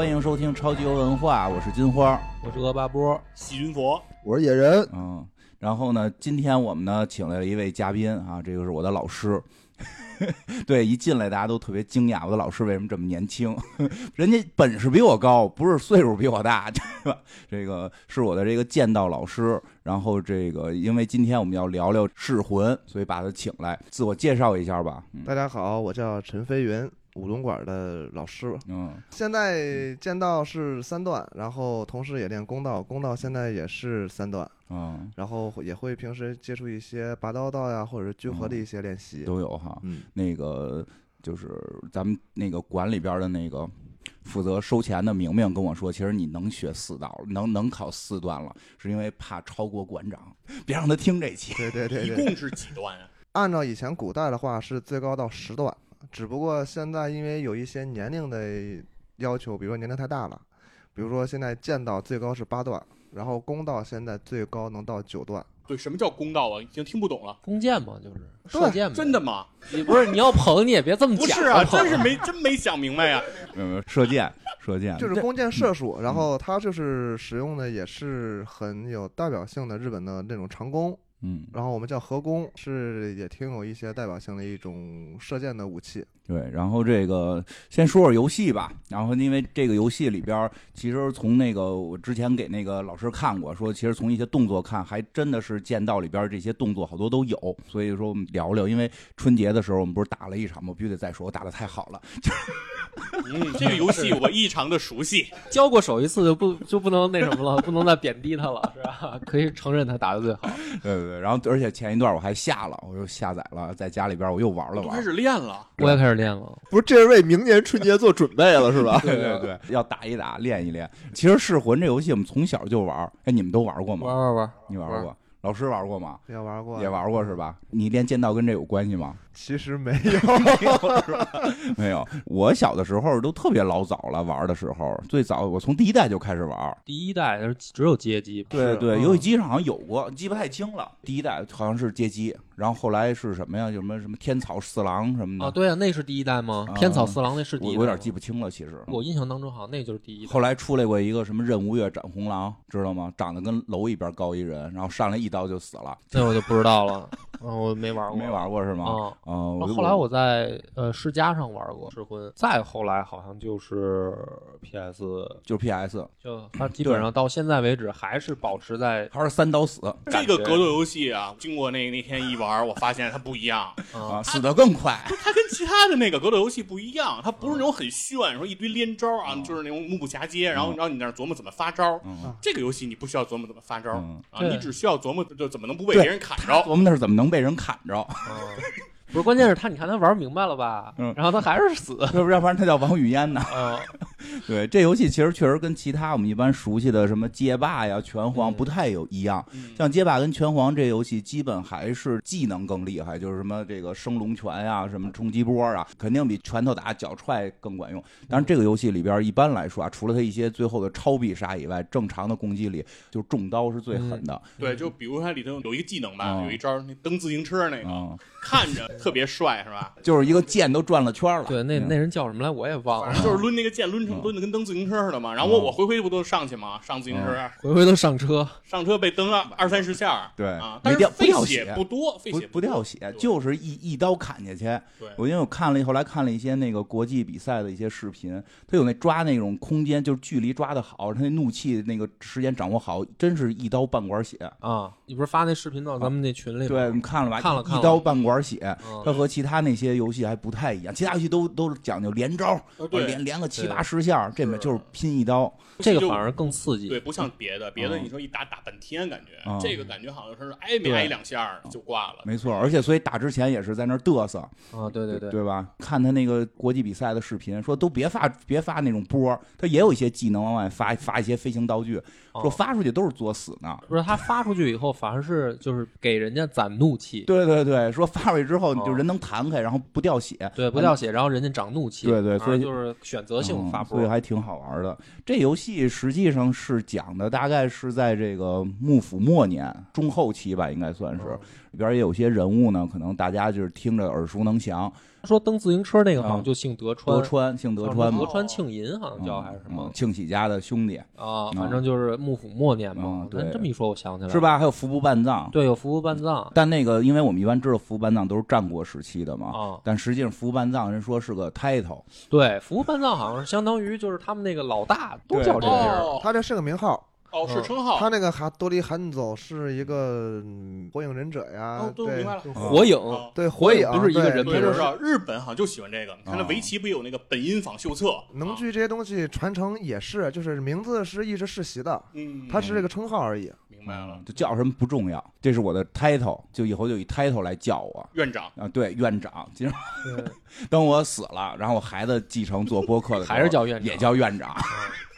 欢迎收听超级游文化，我是金花。我是恶霸波，细菌佛，我是野人，嗯，然后呢，今天我们呢请来了一位嘉宾啊，这个是我的老师。对，一进来大家都特别惊讶，我的老师为什么这么年轻？人家本事比我高，不是岁数比我大，对吧？这个是我的这个剑道老师。然后这个，因为今天我们要聊聊噬魂，所以把他请来，自我介绍一下吧。嗯大家好，我叫陈飞云，舞龙馆的老师。嗯现在剑道是三段，然后同时也练弓道，弓道现在也是三段，嗯，然后也会平时接触一些拔刀道呀，或者是聚合的一些练习。都有哈。嗯，那个就是咱们那个馆里边的那个负责收钱的明明跟我说，其实你能学四道，能能考四段了，是因为怕超过馆长，别让他听这期。对对对对。一共是几段啊？按照以前古代的话是最高到十段，只不过现在因为有一些年龄的要求，比如说年龄太大了，比如说现在剑道最高是八段，然后弓道现在最高能到九段。对，什么叫弓道啊？已经听不懂了。弓箭嘛，就是射箭嘛。真的吗？你不是你要捧你也别这么讲。不是啊，真是没真没想明白呀。嗯，射箭，射箭就是弓箭射术，然后它就是使用的也是很有代表性的日本的那种长弓，嗯，然后我们叫合弓，是也挺有一些代表性的一种射箭的武器。对，然后这个先说说游戏吧。然后因为这个游戏里边，其实从那个我之前给那个老师看过，说其实从一些动作看，还真的是剑道里边这些动作好多都有。所以说我们聊聊，因为春节的时候我们不是打了一场吗？我必须得再说，我打的太好了。嗯，这个游戏我异常的熟悉。交过手一次就不就不能那什么了，不能再贬低他了，是吧？可以承认他打的最好。对对对，然后而且前一段我还下了，我又下载了，在家里边我又玩了玩。开始练了，我也开始练了。不是，这是为明年春节做准备了是吧？对对对，要打一打，练一练。其实《噬魂》这游戏我们从小就玩，哎，你们都玩过吗？玩玩玩，你玩过？老师玩过吗？也玩过，也玩过是吧？你练剑道跟这有关系吗？其实没有。没有，我小的时候都特别老早了，玩的时候最早我从第一代就开始玩。第一代是只有街机。对对，嗯游戏机上好像有过，记不太清了。第一代好像是街机，然后后来是什么呀？有什么什么天草四郎什么的。啊，对啊，那是第一代吗啊？天草四郎那是第一代吗。我我有点记不清了，其实。我印象当中好像那就是第一代。后来出来过一个什么任无月斩红狼，知道吗？长得跟楼一边高一人，然后上来一刀就死了。那我就不知道了。嗯，我没玩过。没玩过是吗？啊。后后来我在呃世嘉上玩过《噬魂》，再后来好像就是 PS，就是 PS，就它基本上到现在为止还是保持在还是三刀死这个格斗游戏啊，经过那那天一玩，我发现它不一样。啊，啊，死的更快。它跟其他的那个格斗游戏不一样，它不是那种很炫，说一堆连招啊，就是那种目不暇接，然后然后你在那琢磨怎么发招。嗯这个游戏你不需要琢磨怎么发招嗯啊，你只需要琢磨就怎么能不被别人砍着。琢磨那是怎么能被人砍着？不是，关键是他，你看他玩明白了吧？嗯然后他还是死。要 不要不然他叫王语嫣呢？嗯 对，这游戏其实确实跟其他我们一般熟悉的什么街霸呀、拳皇嗯不太有一样。嗯像街霸跟拳皇这游戏，基本还是技能更厉害，就是什么这个升龙拳呀、什么冲击波啊，肯定比拳头打、脚踹更管用。但是，这个游戏里边一般来说啊，除了他一些最后的超必杀以外，正常的攻击里，就重刀是最狠的。对，就比如它里头有一个技能吧，嗯有一招那蹬自行车那个，嗯，看着特别帅，是吧？就是一个剑都转了圈了。对，那嗯那人叫什么来？我也忘了。反正就是抡那个剑，抡成抡的跟蹬自行车似的嘛。然后我我回回不都上去吗？上自行车，回回都上车。上车被蹬了二三十下，对啊，没但是不掉血血不多，费不血不掉血，就是一一刀砍下去。对我因为我看了后来看了一些那个国际比赛的一些视频，他有那抓那种空间，就是距离抓的好，他那怒气那个时间掌握好，真是一刀半管血。啊，你不是发那视频到咱们那群里吗？对，你看了吧？看了看了一刀半管血，嗯它和其他那些游戏还不太一样，其他游戏都都讲究连招，连连个七八十下，这边就是拼一刀。这个反而更刺激。对，不像别的，别的嗯你说一打打半天，感觉嗯这个感觉好像是挨没挨两下就挂了。没错，而且所以打之前也是在那儿嘚瑟，啊，对对对，对吧？看他那个国际比赛的视频，说都别发别发那种波，他也有一些技能往外发，发一些飞行道具，哦说发出去都是作死呢。不是他发出去以后，反而是就是给人家攒怒气，对对对，说发出去之后，你就哦人能弹开，然后不掉血。对，不掉血，然后人家长怒气，对对所以就是选择性发所以，还挺好玩的。这游戏实际上是讲的，大概是在这个幕府末年中后期吧，应该算是。嗯里边也有些人物呢，可能大家就是听着耳熟能详。说蹬自行车那个好像嗯就姓德川，德川姓德川嘛。德，川庆银好像叫还是什么？嗯庆喜家的兄弟。啊，反正就是幕府末年嘛嗯。对。这么一说，我想起来了。是？吧？还有服部半藏。对，有服部半藏。但那个，因为我们一般知道服部半藏都是战国时期的嘛，啊，但实际上服部半藏人说是个 title，对，服部半藏好像是相当于就是他们那个老大都叫这名他这是个名号，哦，是嗯称号他。那个哈多利汉走是一个嗯火影忍者呀哦，，都明对白了。火影哦对火影影不是一个人名儿我知道日本好像就喜欢这个。你看那啊围棋不有那个本因坊秀策？啊能剧这些东西传承也是，就是名字是一直世袭的，嗯，它是这个称号而已。明白了。就叫什么不重要，这是我的 title，就以后就以 title 来叫我院长，啊。对，院长。其实 等我死了，然后我孩子继承做播客的时候，还是叫院长也叫院长。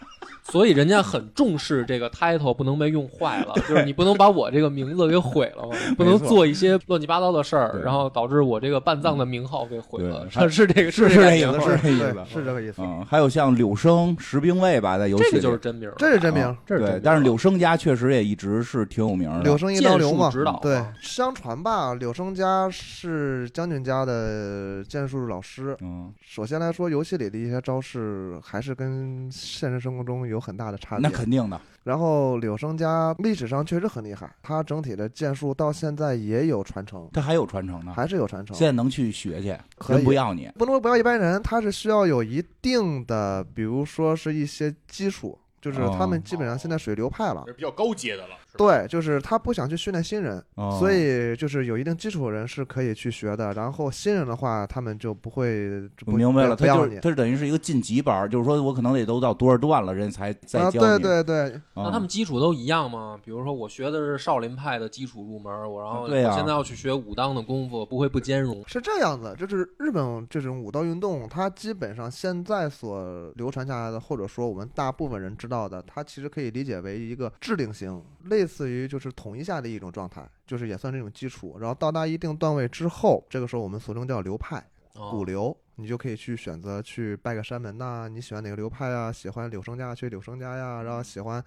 所以人家很重视这个 title 不能被用坏了，就是你不能把我这个名字给毁了嘛，不能做一些乱七八糟的事儿，然后导致我这个半藏的名号给毁了。是是这个是这个意思这意思是这意思，是这个意思。嗯，还有像柳生十兵卫吧，在游戏里这个就是真名，这是真名啊，这是真名，对但是柳生家确实也一直是挺有名的。柳生一刀流嘛指导，对啊，相传吧，柳生家是将军家的剑术老师。嗯，首先来说，游戏里的一些招式还是跟现实生活中有很大的差别。那肯定的。然后柳生家历史上确实很厉害，他整体的剑术到现在也有传承，他还有传承呢，还是有传承。现在能去学去，可以人不要你。不能说不要一般人，他是需要有一定的，比如说是一些基础，就是他们基本上现在属于流派了。是比较高阶的了。对，就是他不想去训练新人，哦所以就是有一定基础的人是可以去学的。然后新人的话，他们就不会就不明白了，他就是他是等于是一个晋级班，就是说我可能得都到多少段了，人才再啊，教你。对对对，啊那他们基础都一样吗？比如说我学的是少林派的基础入门，我然后对我现在要去学武当的功夫，不会不兼容？是这样子，就是日本这种武道运动，它基本上现在所流传下来的，或者说我们大部分人知道的，它其实可以理解为一个制定型，类似于就是统一下的一种状态，就是也算是一种基础。然后到达一定段位之后，这个时候我们俗称叫流派。古哦，流，你就可以去选择去拜个山门呐、你喜欢哪个流派啊？喜欢柳生家去柳生家呀，然后喜欢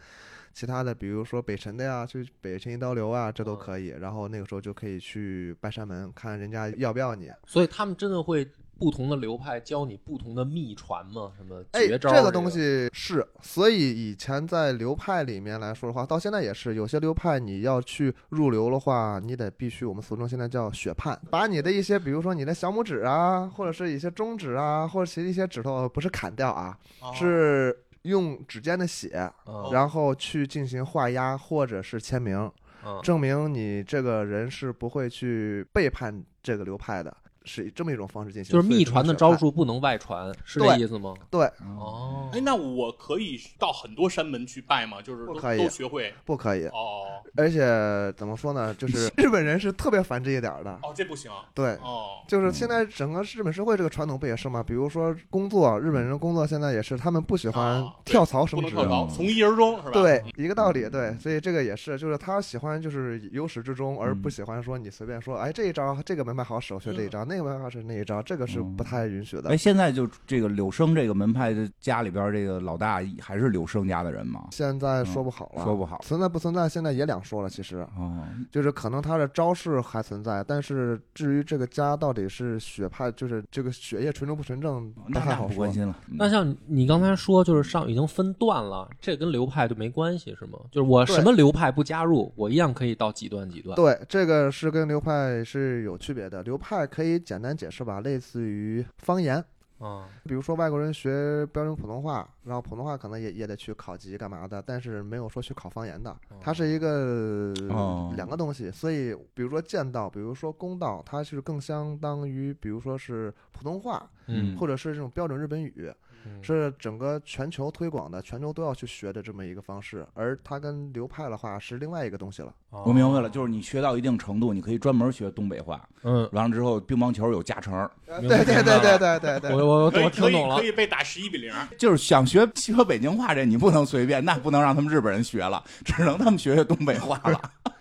其他的，比如说北辰的呀，去北辰一刀流啊，这都嗯可以。然后那个时候就可以去拜山门，看人家要不要你。所以他们真的会不同的流派教你不同的秘传吗？什么哎，绝招？这个东西是，所以以前在流派里面来说的话，到现在也是，有些流派你要去入流的话，你得必须我们俗称现在叫血判，把你的一些，比如说你的小拇指啊，或者是一些中指啊，或者其一些指头不是砍掉啊，哦。是用指尖的血，嗯然后去进行画押或者是签名，嗯。证明你这个人是不会去背叛这个流派的，是以这么一种方式进行。就是秘传的招数。不能外传，是这意思吗？对，哦哎，，那我可以到很多山门去拜吗？就是不可以都学会不可以。哦而且怎么说呢，就是 日本人是特别烦这一点的。哦，这不行对，哦就是现在整个日本社会这个传统不也是吗？比如说工作，日本人工作现在也是，他们不喜欢跳槽升职。不能跳槽，从一而终是吧？对，一个道理，对，所以这个也是，就是他喜欢就是由始至终，而嗯不喜欢说你随便说，哎，这一招这个门派好使，我学这一招，那个门派好使那一招，这个是不太允许的哎，。现在就这个柳生这个门派的家里边，这个老大还是柳生家的人吗？现在说不好了，说不好存在不存在，现在也两说了。其实哦，就是可能他的招式还存在，但是至于这个家到底是血派，就是这个血液纯正不纯正，那那太好说。不关心了。嗯那像你刚才说，就是上已经分段了，这跟流派就没关系是吗？就是我什么流派不加入，我一样可以到几段几段。对，这个是跟流派是有区别的。流派可以简单解释吧，类似于方言。啊，比如说外国人学标准普通话，然后普通话可能也也得去考级干嘛的，但是没有说去考方言的，它是一个、哦两个东西。所以比如说剑道，比如说公道，它是更相当于比如说是普通话，嗯，或者是这种标准日本语，嗯是整个全球推广的，全球都要去学的这么一个方式。而它跟流派的话是另外一个东西了。我明白了，就是你学到一定程度，你可以专门学东北话，嗯，完了之后乒乓球有加成，对对对对对对对。我我我听懂了可。以被打十一比零。就是想学学北京话这你不能随便，那不能让他们日本人学了，只能他们学学东北话了。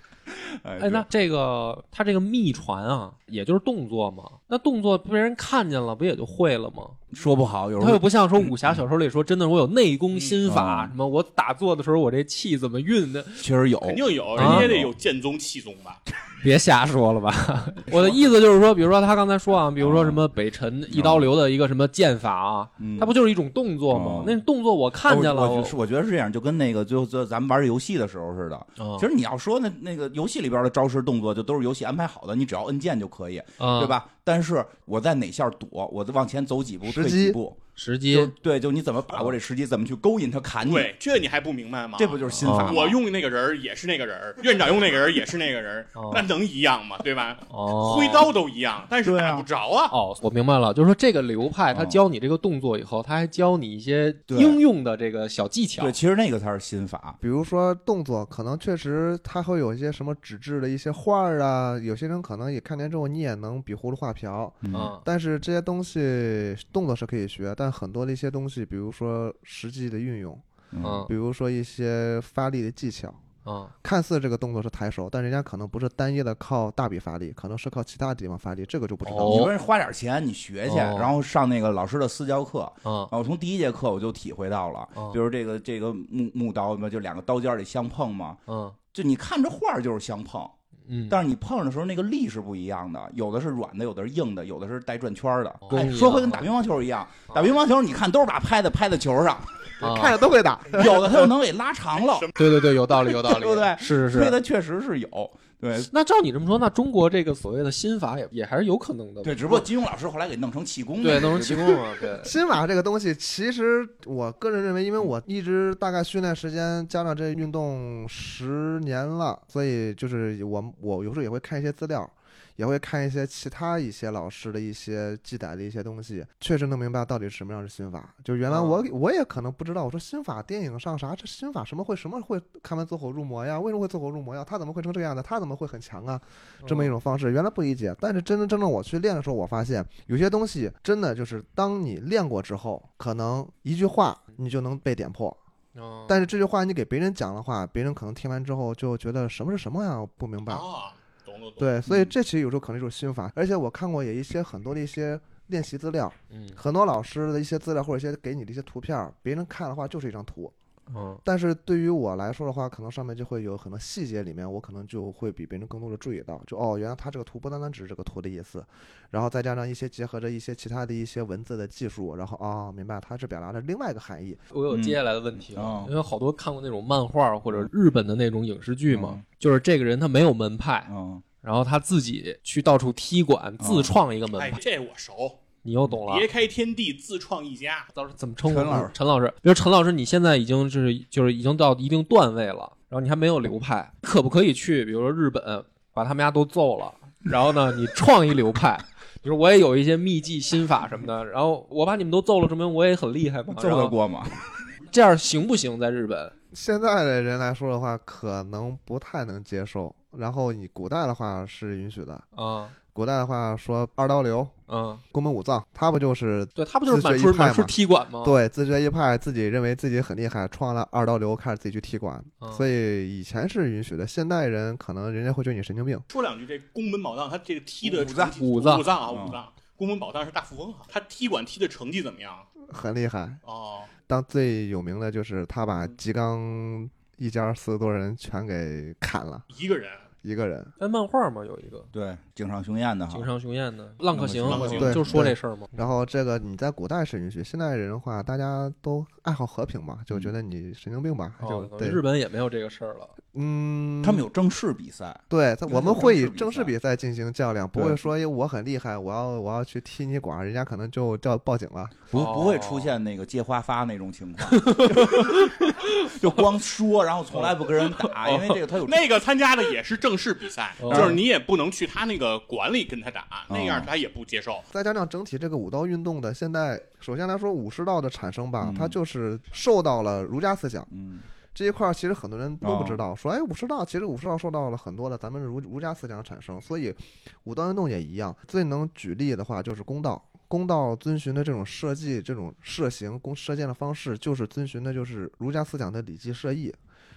哎哎，那这个他这个秘传啊，也就是动作嘛。那那动作被人看见了，不也就会了吗？说不好，有时候他又不像说武侠小说里说，真的我有内功心法，嗯什么我打坐的时候我这气怎么运的，确实有，肯定有，啊人家也得有剑宗气宗吧？别瞎说了吧。我的意思就是说，比如说他刚才说啊，比如说什么北辰一刀流的一个什么剑法啊，嗯它不就是一种动作吗嗯？那动作我看见了，我我我觉得是这样，就跟那个就就咱们玩游戏的时候似的。哦其实你要说那那个游戏里边的招式动作，就都是游戏安排好的，你只要摁键就可以，啊对？吧？但是我在哪下躲，我往前走几步，退几步，时机对，就你怎么把握这时机，怎么去勾引他砍你，对，这你还不明白吗？这不就是心法吗？我用的那个人儿也是那个人儿，院长用那个人儿也是那个人儿哦，那能一样吗？对吧？哦，挥刀都一样，但是对啊打不着啊。哦，我明白了，就是说这个流派，他哦教你这个动作以后，他还教你一些应用的这个小技巧对，。其实那个才是心法。比如说动作，可能确实他会有一些什么纸质的一些画儿啊，有些人可能也看见之后你也能比葫芦画瓢，嗯但是这些东西动作是可以学，但很多的一些东西，比如说实际的运用，嗯。比如说一些发力的技巧，嗯。看似这个动作是抬手，但人家可能不是单一的靠大臂发力，可能是靠其他地方发力，这个就不知道。哦。你说人花点钱，你学去，哦。然后上那个老师的私教课，嗯。啊，我从第一节课我就体会到了，哦比如这个这个木木刀嘛，就两个刀尖儿得相碰嘛，嗯。就你看着画儿就是相碰，嗯，但是你碰的时候那个力是不一样的，有的是软的，有的是硬的，有的是带转圈儿的。哎，说回跟打乒乓球一样，打乒乓球你看都是把拍子拍在球上，啊看着都会打，有的他就能给拉长了，对对对，有道理有道理，对不对？是是是。推的确实是有。对那照你这么说，那中国这个所谓的心法也也还是有可能的。对，只不过金庸老师后来给弄成气功了，对弄成气功了，对。心法这个东西，其实我个人认为，因为我一直大概训练时间加上这运动十年了，所以就是我我有时候也会看一些资料，也会看一些其他一些老师的一些记载的一些东西，确实能明白到底什么样是心法。就原来我、我也可能不知道，我说心法电影上啥这心法什么会什么会看完走火入魔呀？为什么会走火入魔呀？他怎么会成这个样子？他怎么会很强啊？这么一种方式，原来不理解，但是真真正正我去练的时候，我发现有些东西真的就是当你练过之后，可能一句话你就能被点破，嗯，但是这句话你给别人讲的话，别人可能听完之后就觉得什么是什么呀，我不明白。啊，懂懂懂。对，所以这其实有时候可能就是心法，而且我看过也一些很多的一些练习资料，嗯很多老师的一些资料或者一些给你的一些图片，别人看的话就是一张图，嗯。但是对于我来说的话，可能上面就会有很多细节，里面我可能就会比别人更多的注意到，就哦，原来它这个图不单单只是这个图的意思，然后再加上一些结合着一些其他的一些文字的技术，然后哦，明白它是表达着另外一个含义。我有接下来的问题啊。因为好多看过那种漫画或者日本的那种影视剧嘛嗯，就是这个人他没有门派，嗯，然后他自己去到处踢馆，自创一个门哎派，，这我熟，你又懂了。别开天地，自创一家。到时候怎么称呼陈老师陈老师，比如陈老师，你现在已经就是就是已经到一定段位了，然后你还没有流派，可不可以去，比如说日本，把他们家都揍了，然后呢，你创一流派，比如我也有一些秘技心法什么的，然后我把你们都揍了，证明我也很厉害嘛。揍得过吗？这样行不行？在日本？现在的人来说的话，可能不太能接受。然后你古代的话是允许的，啊，古代的话说二刀流、嗯，宫本武藏，他不就是对他不就是满自学一派处满处踢馆吗？，对自学一派，自己认为自己很厉害，创了二刀流，开始自己去踢馆。嗯所以以前是允许的，现代人可能人家会觉得你神经病。说两句，这宫本宝藏他这个踢的武藏武藏武藏啊，嗯武藏。宫本宝藏是大富翁啊，他踢馆踢的成绩怎么样？很厉害。哦，当最有名的就是他把吉冈一家四十多人全给砍了，一个人一个人。哎，漫画嘛有一个对，井上雄彦的哈井，上雄彦的《浪客行浪客》，行对就说这事儿嘛。然后这个你在古代是允许，现代人的话，大家都爱好和平嘛，就觉得你神经病吧，就哦，对，日本也没有这个事儿了。嗯，他们有正式比赛，对，我们会以正式比赛进行较量，不会说哎我很厉害，我要我要去踢你馆，人家可能就叫报警了。不哦不会出现那个借花发那种情况，就光说，然后从来不跟人打，因为这个他有那个参加的也是正式比赛，哦就是你也不能去他那个馆里跟他打，那样他也不接受。再加上整体这个武道运动的现在，首先来说武士道的产生吧，嗯它就是受到了儒家思想嗯这一块，儿，其实很多人都不知哦道，说哎武士道其实武士道受到了很多的咱们儒儒家思想的产生，所以武道运动也一样。最能举例的话就是公道。公道遵循的这种设计、这种射形、弓射箭的方式，就是遵循的就是儒家思想的礼记射艺。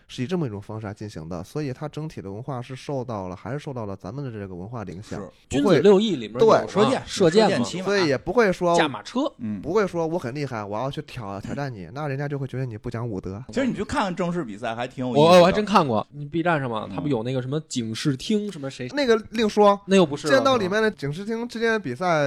是以这么一种方式来进行的，所以它整体的文化是受到了还是受到了咱们的这个文化的影响，君子不会，六艺里面对射箭射箭嘛，所以也不会说驾马车，嗯。不会说我很厉害，我要去挑挑战你，那人家就会觉得你不讲武德。其实你去看看正式比赛，还挺有意思。我我还真看过，你 B 站上嘛，嗯他不有那个什么警视厅什么谁，那个另说，那又不是剑道里面的警视厅之间的比赛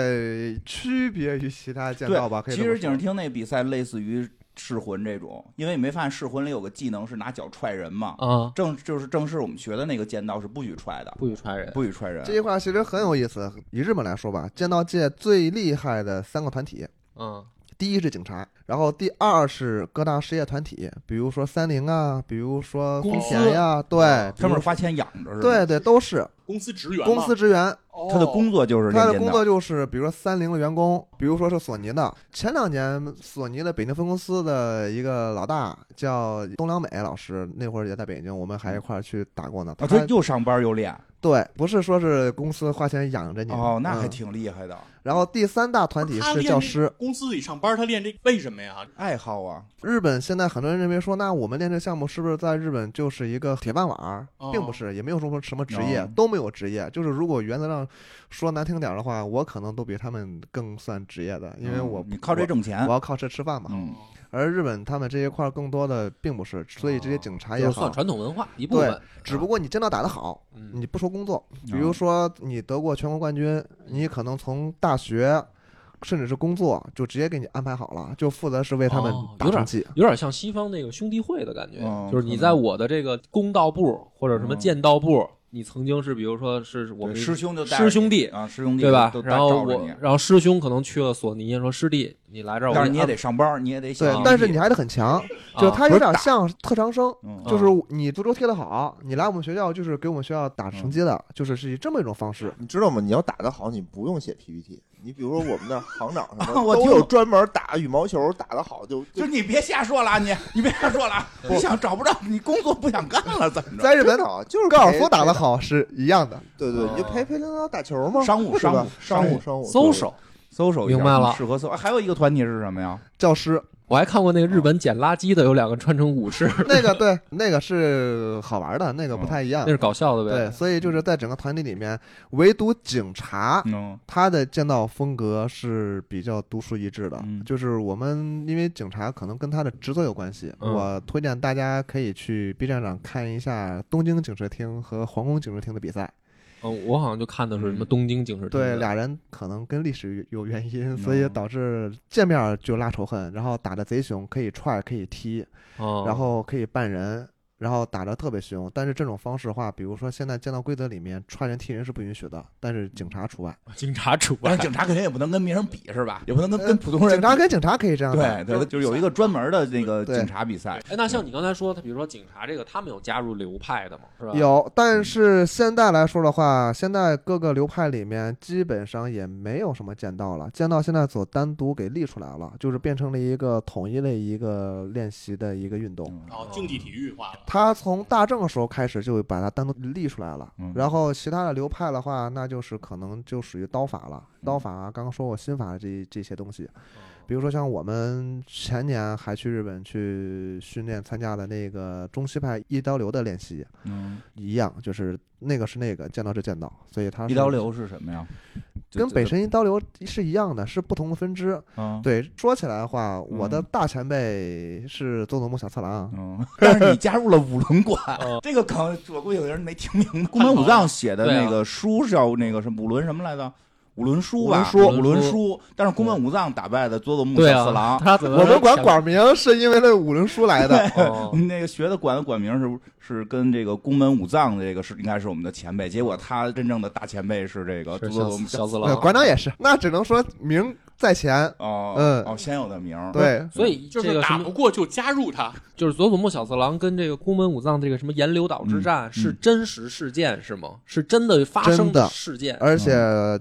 区别于其他剑道吧？可以说其实警视厅那比赛类似于噬魂这种，因为你没发现噬魂里有个技能是拿脚踹人嘛？啊，正就是正式我们学的那个剑道是不许踹的，不许踹人，不许踹人。这句话其实很有意思。以日本来说吧，剑道界最厉害的三个团体，嗯第一是警察，然后第二是各大事业团体，比如说三菱啊，比如说丰公司田呀，对，比如他们是花钱养着是吧？对，对，都是公司职员公司职员。他的工作就是他的工作就是，比如说三菱的员工，比如说是索尼的。前两年，索尼的北京分公司的一个老大叫东良美老师，那会儿也在北京，我们还一块儿去打过呢。啊，他又上班又练，对，不是说是公司花钱养着你哦，那还嗯挺厉害的，然后第三大团体是教师。公司里上班，他练这为什么呀？爱好啊。日本现在很多人认为说，那我们练这项目是不是在日本就是一个铁饭碗？哦并不是，也没有说什么职业，哦都没有职业。就是如果原则上说难听点的话，我可能都比他们更算职业的，因为我嗯你靠这挣钱我，要靠这吃饭嘛。嗯，而日本他们这一块儿更多的并不是，所以这些警察也好就是算，传统文化一部分，只不过你剑道打得好，嗯你不说工作，比嗯如说你得过全国冠军，你可能从大学。甚至是工作，就直接给你安排好了，就负责是为他们打成绩。有点像西方那个兄弟会的感觉，哦就是你在我的这个公道部或者什么嗯剑道部，你曾经是比如说是我们师兄就师兄弟啊，师兄弟对吧然后我然后师兄可能去了索尼，说师弟你来这儿，我但是你也得上班，你也得写，对但是你还得很强，就啊他有点像特长生，嗯就是你足球踢得好，你来我们学校就是给我们学校打成绩的，就是是以这么一种方式。你知道吗？你要打得好，你不用写 PPT。你比如说我们的行长什么 我都有专门打羽毛球打得好就 就你别瞎说了，你你别瞎说了，你想找不着，你工作不想干了，怎么着？在日本真的啊就是高尔夫打得，好是一样的，对对，你就陪陪领导打球嘛，商务是吧商务商务商商务搜手。搜手一下明白了适合搜。还有一个团体是什么呀？教师我还看过那个日本捡垃圾的，有两个穿成武士，那个对，那个是好玩的，那个不太一样那。是搞笑的呗。对，所以就是在整个团体里面，唯独警察嗯他的剑道风格是比较独树一帜的。嗯就是我们因为警察可能跟他的职责有关系，嗯我推荐大家可以去 B 站上看一下东京警视厅和皇宫警视厅的比赛。嗯，我好像就看的是什么东京警视厅的。对，俩人可能跟历史有有原因，嗯所以导致见面就拉仇恨，然后打的贼凶，可以踹，可以踢，哦，然后可以绊人。然后打得特别凶，但是这种方式的话，比如说现在剑道规则里面踹人踢人是不允许的，但是警察除外。警察除外 但是。警察肯定也不能跟别人比，是吧？也不能跟跟普通人警察跟警察可以这样打对对，就是有一个专门的那个警察比赛。哎，那像你刚才说，他比如说警察这个，他们有加入流派的吗？是吧？有，但是现在来说的话，现在各个流派里面基本上也没有什么剑道了，剑道现在所单独给立出来了，就是变成了一个统一的一个练习的一个运动。嗯然后竞技体育化了。他从大正的时候开始就把它单独立出来了，嗯然后其他的流派的话，那就是可能就属于刀法了。嗯刀法啊，刚刚说过心法这这些东西，比如说像我们前年还去日本去训练参加的那个中西派一刀流的练习，嗯，一样，就是那个是那个，剑道是剑道，所以它是一刀流是什么呀？跟北神一刀流是一样的，是不同的分支。嗯，对，说起来的话，我的嗯大前辈是佐佐木小次郎，嗯，但是你加入了五轮馆哦，这个梗我估计有人没听明白。宫本武藏写的那个书是叫那个什么五轮什么来着？五轮书吧，五轮书。但是宫本武藏打败的佐佐木小次郎，他我们管管名是因为那五轮书来的。哦 那个学的管的管名是是跟这个宫本武藏这个是应该是我们的前辈，结果他真正的大前辈是这个佐佐木呃小小次郎，馆长也是，那只能说名在前。哦，嗯。哦，先有的名儿，对，所以就是个什么打不过就加入他，就是佐佐木小次郎跟这个宫本武藏这个什么岩流岛之战是真实事件是吗？是真的发生真的。事件？而且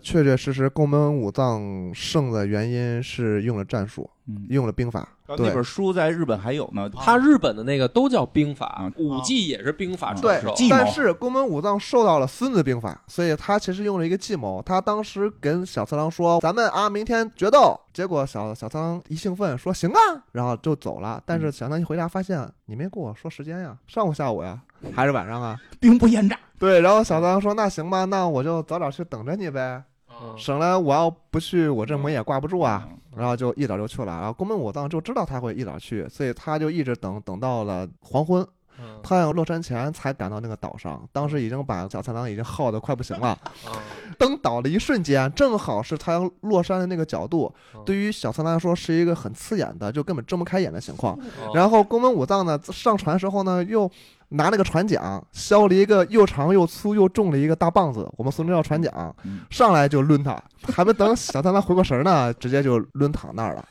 确确实实宫本武藏胜的原因是用了战术，嗯。用了兵法，对然后那本书在日本还有呢，他日本的那个都叫兵法啊，武技也是兵法对传授。但是宫本武藏受到了《孙子兵法》，所以他其实用了一个计谋。他当时跟小次郎说：“咱们啊，明天决斗。”结果小小次郎一兴奋说：“行啊！”然后就走了。但是小次郎一回家发现，你没跟我说时间呀，上午、下午呀，还是晚上啊？兵不厌诈。对。然后小次郎说：“那行吧，那我就早点去等着你呗，嗯省了我要不去，我这门也挂不住啊。”然后就一早就去了。然后宫本武藏就知道他会一早去，所以他就一直等等到了黄昏。嗯太阳落山前才赶到那个岛上，当时已经把小次郎已经耗得快不行了。嗯 登岛的一瞬间，正好是太阳落山的那个角度嗯，对于小次郎来说是一个很刺眼的，就根本睁不开眼的情况。哦然后宫本武藏呢上船时候呢，又拿那个船桨削了一个又长又粗又重的一个大棒子，我们俗称叫船桨嗯，上来就抡他，还没等小三郎回过神儿呢，直接就抡躺那儿了。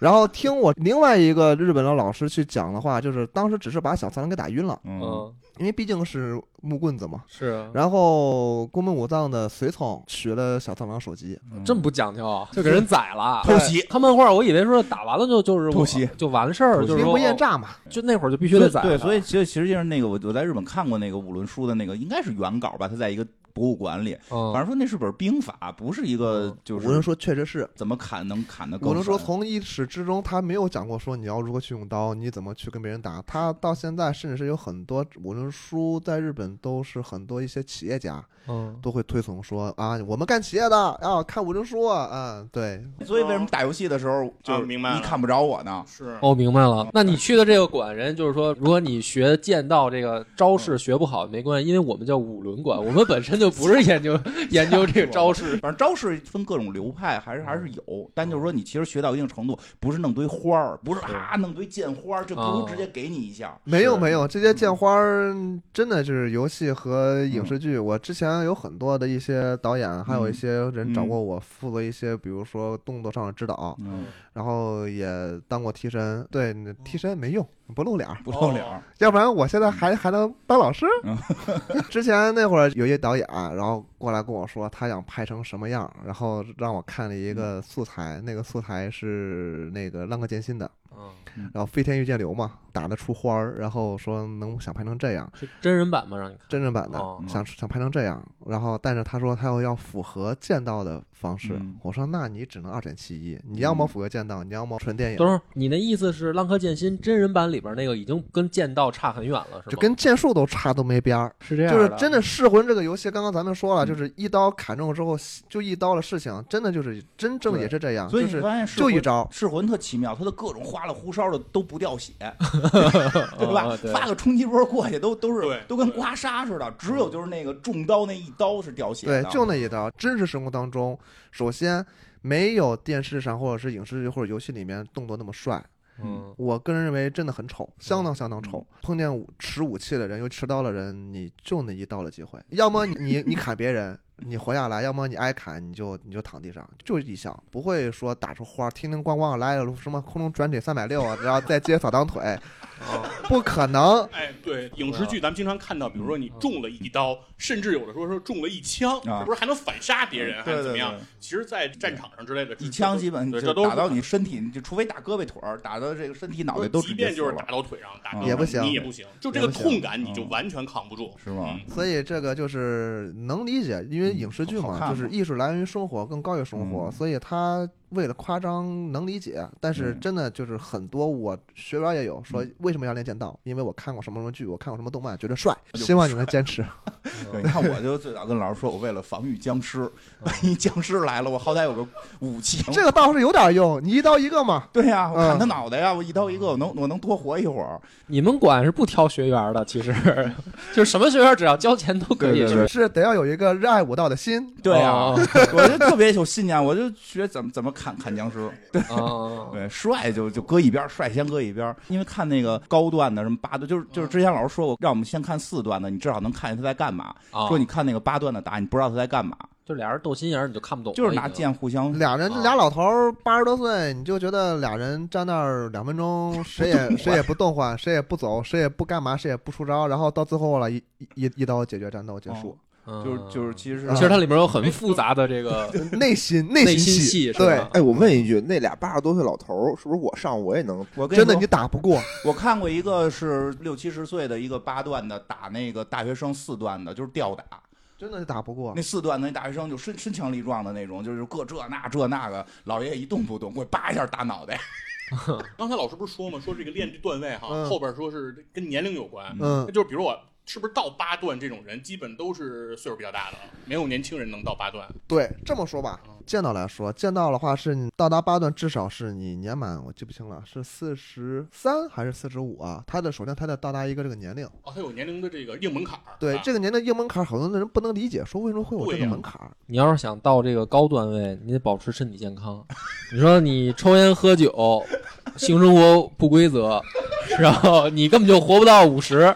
然后听我另外一个日本的老师去讲的话，就是当时只是把小次郎给打晕了，嗯，嗯，因为毕竟是木棍子嘛。是啊，然后宫本武藏的随从取了小次郎手机，嗯这么不讲究啊，就给人宰了。偷袭，看漫画，我以为说打完了就就是偷袭就完事儿，就是说不厌诈嘛。就那会儿就必须得宰他。对，所以其实其实就是那个我我在日本看过那个五轮书的那个，应该是原稿吧，他在一个博物馆里，嗯。反正说那是本兵法，不是一个嗯。就是无论说确实是，怎么砍能砍的更无论说从一始至终，他没有讲过说你要如何去用刀，你怎么去跟别人打。他到现在甚至是有很多无论书在日本都是很多一些企业家嗯，都会推崇说啊，我们干企业的啊看无论书啊，嗯，对，所以为什么打游戏的时候就是明白你看不着我呢？是。哦，明白了。那你去的这个馆，人就是说，如果你学剑道这个招式学不好没关系，因为我们叫五轮馆，我们本身就不是研究 研究这个招式。反正招式分各种流派，还是还是有，但就是说你其实学到一定程度，不是弄堆花儿，不是啊弄堆剑花儿，这不如哦直接给你一下。是没有没有，这些剑花儿真的就是游戏和影视剧。我之前有很多的一些导演，还有一些人找过我负责一些，比如说动作上的指导，嗯，然后也当过替身。对，你替身没用，不露脸，不露脸，要不然我现在还还能当老师嗯。之前那会儿有一导演，然后过来跟我说他想拍成什么样，然后让我看了一个素材，那个素材是那个浪客剑心的，嗯，然后飞天御剑流嘛，打得出花儿，然后说能想拍成这样。是真人版吗？让你看。真人版的，哦想想拍成这样，然后但是他说他又要符合剑道的方式，嗯我说那你只能二选其一，你要么符合剑道，你要么纯电影，等会儿，你那意思是《浪客剑心》真人版里边那个已经跟剑道差很远了，是吗？就跟剑术都差都没边儿。是这样就是真的的噬魂这个游戏，刚刚咱们说了，嗯就是一刀砍中之后就一刀的事情，真的就是真正也是这样，所以你就是发现噬魂就一招，噬魂特奇妙，它的各种花里胡哨的都不掉血，对吧？哦对发个冲击波过去都都是都跟刮痧似的，只有就是那个中刀那一刀是掉血的。对，就那一刀。真实生活当中，首先没有电视上或者是影视剧或者游戏里面动作那么帅，嗯，我个人认为真的很丑，相当相当丑。碰见武持武器的人，又持刀的人，你就那一刀的机会，要么你你你砍别人，你活下来；要么你挨砍，你就你就躺地上，就一下，不会说打出花，叮叮咣咣来什么空中转体三百六啊，然后再接扫裆腿，不可能。哎，对，影视剧咱们经常看到，比如说你中了一刀，甚至有的时候说中了一枪，不是还能反杀别人，还对对是怎么样？其实，在战场上之类的，一枪基本对这都就打到你身体，就除非打胳膊腿儿，打到这个身体脑袋都直接即便就是打到腿上，打啊到也不行你也不行，就这个痛感你就完全扛不住，是吗嗯所以这个就是能理解，因为影视剧嘛，嗯就是艺术来源于生活，更高于生活，嗯。所以它为了夸张能理解，但是嗯真的就是很多我学员也有说为什么要练剑道，因为我看过什么什么剧，我看过什么动漫，觉得帅，希望你能坚持。对，你看我就最早跟老师说，我为了防御僵尸，万 一僵尸来了，我好歹有个武器。这个倒是有点用，你一刀一个嘛。对呀，砍他脑袋呀，我一刀一个，我能我能多活一会儿。你们管是不挑学员的，其实 就是什么学员只要交钱都可以。对对对是得要有一个热爱武道的心。对呀，哦我就特别有信念，我就学怎么怎么砍砍僵尸。对。哦，对，帅就就搁一边儿，帅先搁一边，因为看那个高段的什么八段，就是就是之前老师说过，让我们先看四段的，你至少能看见他在干嘛。哦说你看那个八段的打，你不知道他在干嘛，就俩人斗心眼儿，你就看不懂，就是拿剑互相俩人啊俩老头儿八十多岁，你就觉得俩人站那儿两分钟，谁也谁也不动换，谁也不走，谁也不干嘛，谁也不出招，然后到最后了，一一一一刀解决战斗结束。嗯就是就是其实啊其实它里面有很复杂的这个 内心内内心戏戏对吧，哎，我问一句，那俩八十多岁老头儿，是不是我上我也能？我跟真的你打不过。我看过一个是六七十岁的一个八段的打那个大学生四段的，就是吊打。真的打不过那。四段的那大学生就身身强力壮的那种，就是各这那这那个，老爷爷一动不动，给我叭一下打脑袋。刚才老师不是说吗？说这个练这段位哈，嗯后边说是跟年龄有关，嗯那，就是比如我是不是到八段这种人，基本都是岁数比较大的，没有年轻人能到八段。对，这么说吧，剑道来说，剑道的话是你到达八段，至少是你年满，我记不清了，是四十三还是四十五啊？他的首先他得到达一个这个年龄，哦，他有年龄的这个硬门槛儿。对、啊这个年龄硬门槛，很多的人不能理解，说为什么会有这个门槛儿？你要是想到这个高段位，你得保持身体健康。你说你抽烟喝酒，性生活不规则，然后你根本就活不到五十，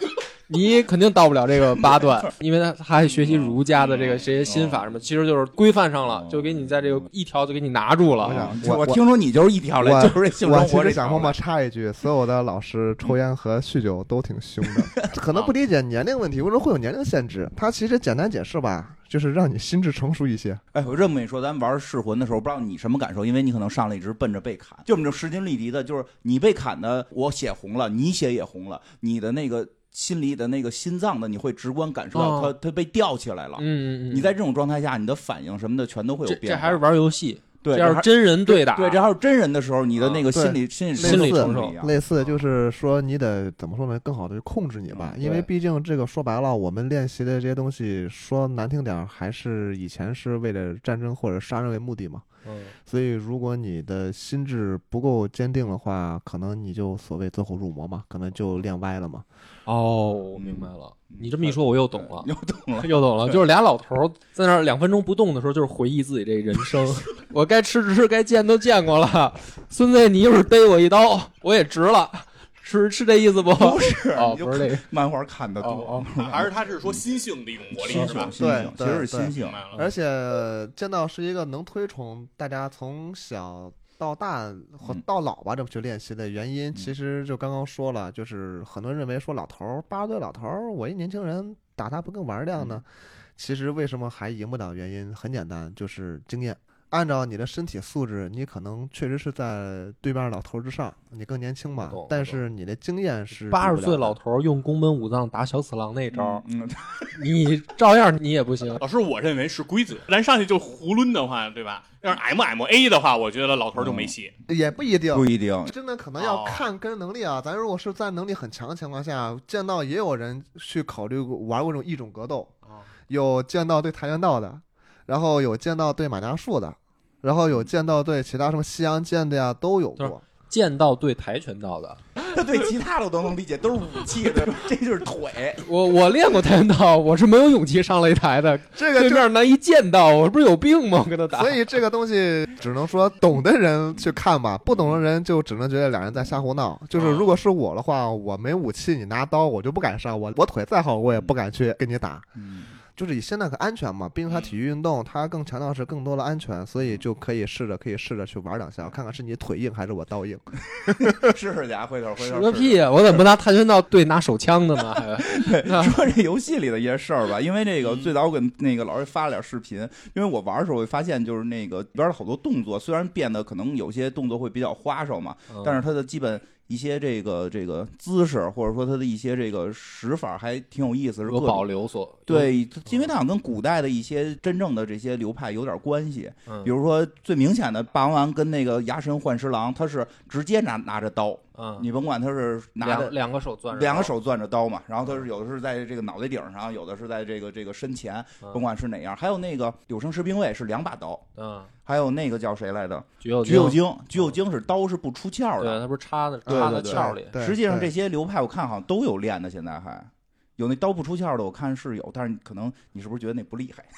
你肯定到不了这个八段，因为他他还学习儒家的这个这些心法什么，其实就是规范上了，就给你在这个一条就给你拿住了。我我我我听说你就是一条来，我就是这性我其生活这实想默默插一句，所有的老师抽烟和酗酒都挺凶的，可能不理解年龄问题，为什么会有年龄限制？他其实简单解释吧，就是让你心智成熟一些。哎，我这么跟你说，咱玩噬魂的时候，不知道你什么感受，因为你可能上来一直奔着被砍，就我们这势均力敌的，就是你被砍的，我血红了，你血也红了，你的那个心里的那个心脏的，你会直观感受到它、哦它被吊起来了。嗯嗯嗯，你在这种状态下，你的反应什么的全都会有变化。这这还是玩游戏，对，这要是真人对打，对，这要是真人的时候，你的那个啊心理、心理心理承承受一样。类似就是说，你得怎么说呢？更好的控制你吧，嗯因为毕竟这个说白了，我们练习的这些东西，说难听点儿，还是以前是为了战争或者杀人为目的嘛。嗯，所以，如果你的心智不够坚定的话，可能你就所谓走火入魔嘛，可能就练歪了嘛。哦，我明白了。你这么一说，我又懂了。又懂了。又懂了，就是俩老头儿在那儿两分钟不动的时候，就是回忆自己这人生。我该吃吃，该见都见过了。孙子，你一会儿逮我一刀，我也值了，是是这意思不？不是，哦，不是这个。漫画看的多，哦 还是他是说心性的一种魔力心是吧对，？其实是对心性明。白了。而且剑道是一个能推崇大家从小到大或嗯到老吧这么去练习的原因，其实就刚刚说了，就是很多人认为说老头儿八十岁老头儿，我一年轻人打他不更玩儿一样呢？其实为什么还赢不了？原因很简单，就是经验。按照你的身体素质，你可能确实是在对面老头儿之上，你更年轻嘛，但是你的经验是八十岁老头儿用宫本武藏打小次郎那招你照样你也不行。老师，我认为是规则，咱上去就胡抡的话，对吧？要是 M M A 的话，我觉得老头儿就没戏。也不一定，不一定。真的可能要哦看个人能力啊。咱如果是在能力很强的情况下，见到也有人去考虑过玩过这种异种格斗，哦有见到对跆拳道的，然后有见到对马家术的，然后有剑道队其他什么西洋剑的呀都有过。剑道对跆拳道的，他 对其他的我都能理解，都是武器的，这就是腿。我我练过跆拳道，我是没有勇气上擂台的。这个就对面那一剑道，我不是有病吗？我跟他打。所以这个东西只能说懂的人去看吧，不懂的人就只能觉得两人在瞎胡闹。就是如果是我的话，我没武器，你拿刀，我就不敢上。我我腿再好，我也不敢去跟你打。嗯，就是以现在可安全嘛，毕竟它体育运动，它更强调是更多的安全，所以就可以试着可以试着去玩两下，看看是你腿硬还是我刀硬。试试去啊，回头回头个屁呀！我怎么不拿跆拳道对拿手枪的呢？对那说这游戏里的一些事儿吧，因为这个最早我给那个老师发了点视频，因为我玩的时候会发现，就是那个里边的好多动作，虽然变得可能有些动作会比较花哨嘛，但是它的基本一些这个这个姿势，或者说他的一些这个使法还挺有意思，是各种有保留所对，因为它好像跟古代的一些真正的这些流派有点关系。嗯比如说最明显的霸王丸跟那个牙神幻十郎，他是直接拿拿着刀，嗯，你甭管他是拿着两两个手攥着刀两个手攥着刀嘛，然后他是有的是在这个脑袋顶上，有的是在这个这个身前，嗯甭管是哪样。还有那个柳生十兵卫是两把刀，嗯，还有那个叫谁来的？橘右橘右京，橘右京是刀是不出鞘的对，的。他不是插的插在鞘里，对实际上这些流派我看好像都有练的，现在还有那刀不出鞘的，我看是有，但是可能你是不是觉得那不厉害？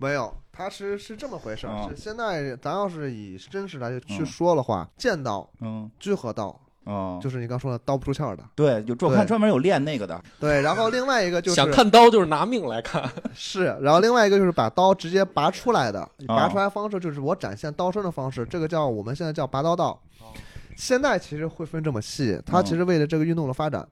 没有，他是是这么回事儿。啊是现在咱要是以真实来去嗯说的话，剑道、嗯聚合道，哦，就是你刚说的刀不出鞘的。对，有我看专门有练那个的，对，然后另外一个就是想看刀就是拿命来看。是，然后另外一个就是把刀直接拔出来的，哦拔出来方式就是我展现刀身的方式，这个叫我们现在叫拔刀道。现在其实会分这么细，它其实为了这个运动的发展，嗯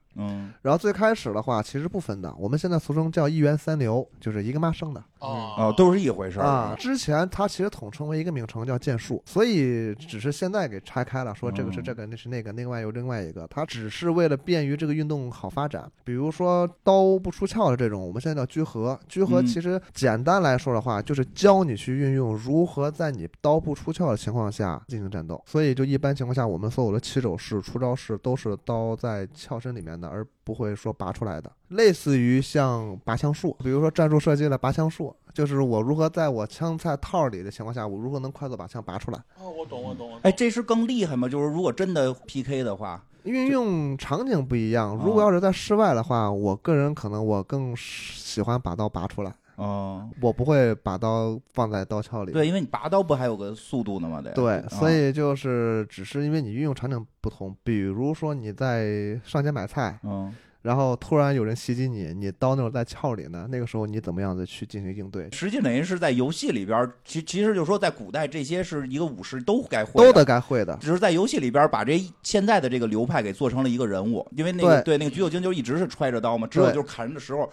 然后最开始的话其实不分的，我们现在俗称叫一元三流，就是一个妈生的哦哦，都是一回事儿啊。之前它其实统称为一个名称叫剑术，所以只是现在给拆开了，说这个是嗯这个，那是那个，另外有另外一个，它只是为了便于这个运动好发展。比如说刀不出鞘的这种，我们现在叫居合。居合嗯其实简单来说的话，就是教你去运用如何在你刀不出鞘的情况下进行战斗。所以就一般情况下，我们所有的起手式、出招式都是刀在鞘身里面的，而不会说拔出来的。类似于像拔枪术，比如说战术射击的拔枪术，就是我如何在我枪在套里的情况下，我如何能快速把枪拔出来。哦，我懂，我懂，我懂。哎，这是更厉害吗？就是如果真的 PK 的话，运用场景不一样，哦如果要是在室外的话，我个人可能我更喜欢把刀拔出来，哦，我不会把刀放在刀鞘里。对，因为你拔刀不还有个速度呢吗？得对，啊所以就是只是因为你运用场景不同，比如说你在上街买菜，嗯然后突然有人袭击你，你刀那会儿在鞘里呢，那个时候你怎么样子去进行应对？实际等于是在游戏里边，其其实就是说，在古代这些是一个武士都该会的都得该会的。只是在游戏里边把这现在的这个流派给做成了一个人物，因为那个对那个橘右京就一直是揣着刀嘛，只有就是砍人的时候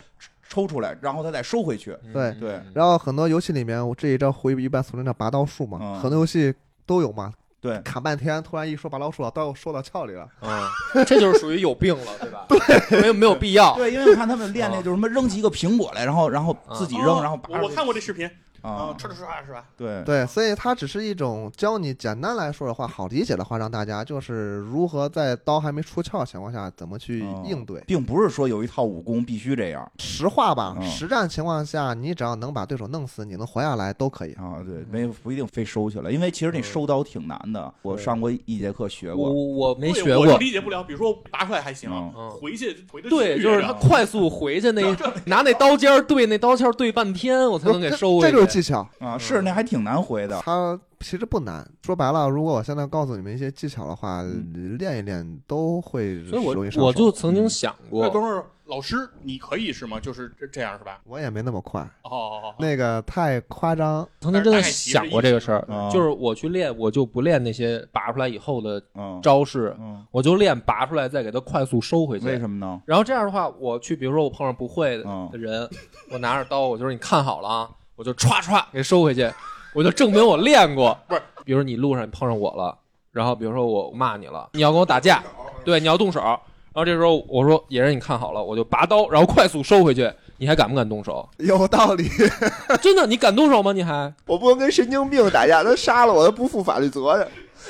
抽出来，然后他再收回去。对嗯对然后很多游戏里面，我这一招回避一般俗称叫拔刀术嘛，嗯很多游戏都有嘛，对，砍半天，突然一说拔刀术了，刀又收到鞘里了。嗯，这就是属于有病了，对吧？对，没有没有必要。对，因为我看他们练那个就是什么扔起一个苹果来，然后然后自己扔，哦然后拔我看过这视频啊啊，，唰唰唰是吧？对对，所以它只是一种教你简单来说的话，好理解的话，让大家就是如何在刀还没出鞘的情况下怎么去哦应对。并不是说有一套武功必须这样实话吧，嗯实战情况下，你只要能把对手弄死，你能活下来都可以。啊，对，没不一定非收起来，因为其实你收刀挺难的，我上过一节课学过。我我没学过，我理解不了。比如说拔出来还行，回去回的对，就是他快速回去那 拿那刀尖对那刀鞘对半天，我才能给收回去。技巧，啊，是那还挺难回的。它其实不难。说白了，如果我现在告诉你们一些技巧的话，嗯练一练都会所以我容易上手。我就曾经想那过，等会儿老师你可以是吗？就是这这样是吧？我也没那么快，哦哦哦，那个太夸张。曾经真的想过这个事儿嗯，就是我去练，我就不练那些拔出来以后的嗯，招式，嗯，我就练拔出来再给它快速收回去。为什么呢？然后这样的话，我去，比如说我碰上不会的人，我拿着刀，我就说你看好了啊，我就歘歘给收回去，我就证明我练过。不是，比如你路上碰上我了，然后比如说我骂你了，你要跟我打架，对，你要动手，然后这时候我说野人你看好了，我就拔刀，然后快速收回去，你还敢不敢动手？有道理，真的，你敢动手吗？你还？我不能跟神经病打架，他杀了我，他不负法律责任，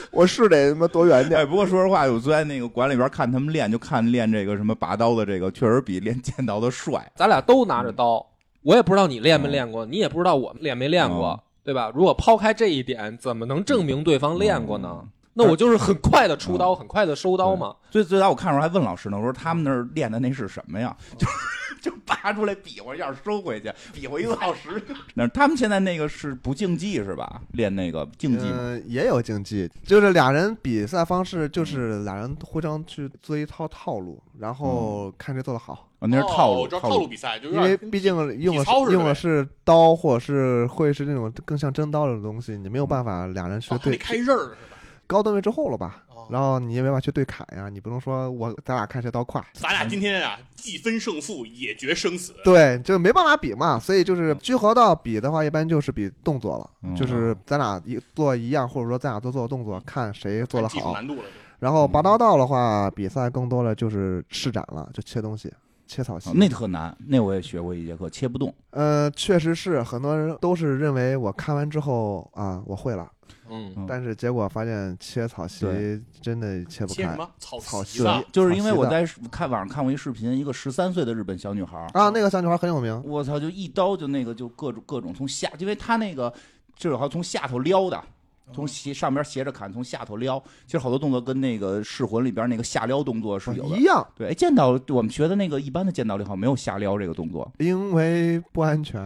我是得他妈躲远点。哎，不过说实话，我在那个馆里边看他们练，就看练这个什么拔刀的这个，确实比练剑道的帅。咱俩都拿着刀，我也不知道你练没练过，你也不知道我练没练过，嗯对吧？如果抛开这一点，怎么能证明对方练过呢？嗯那我就是很快的出刀，很快的收刀嘛。最最早我看的时候还问老师呢，我说他们那儿练的那是什么呀？就就拔出来比划一下收回去，比划一个小时。那他们现在那个是不竞技是吧？练那个竞技吗？嗯，也有竞技，就是俩人比赛方式就是俩人互相去做一套套路，然后看谁做的好。哦，那是套路，套套路比赛，就有因为毕竟用的是用的是刀，或者是会是那种更像真刀的东西，你没有办法俩人去对得开刃儿是吧？高段位之后了吧？哦然后你也没办法去对砍呀，你不能说我咱俩看谁刀快，咱俩今天啊，既分胜负，也决生死。对，就没办法比嘛。所以就是居合道比的话，一般就是比动作了，嗯就是咱俩一做一样，或者说咱俩都做动作，看谁做的好。技术难度了，然后拔刀道的话，比赛更多的就是施展了，就切东西，切草席。哦那特难，那我也学过一节课，切不动。呃，确实是很多人都是认为我看完之后啊，我会了，嗯，嗯但是结果发现切草席真的切不开切什么草草席就是因为我在看网上看过一视频，一个十三岁的日本小女孩儿，啊。那个小女孩很有名，我操，就一刀就那个就各种各种从下，因为她那个就是好像从下头撩的。从斜上边斜着砍，从下头撩，其实好多动作跟那个《噬魂》里边那个下撩动作是有的一。样，对，哎剑道我们学的那个一般的剑道里好像没有下撩这个动作，因为不安全。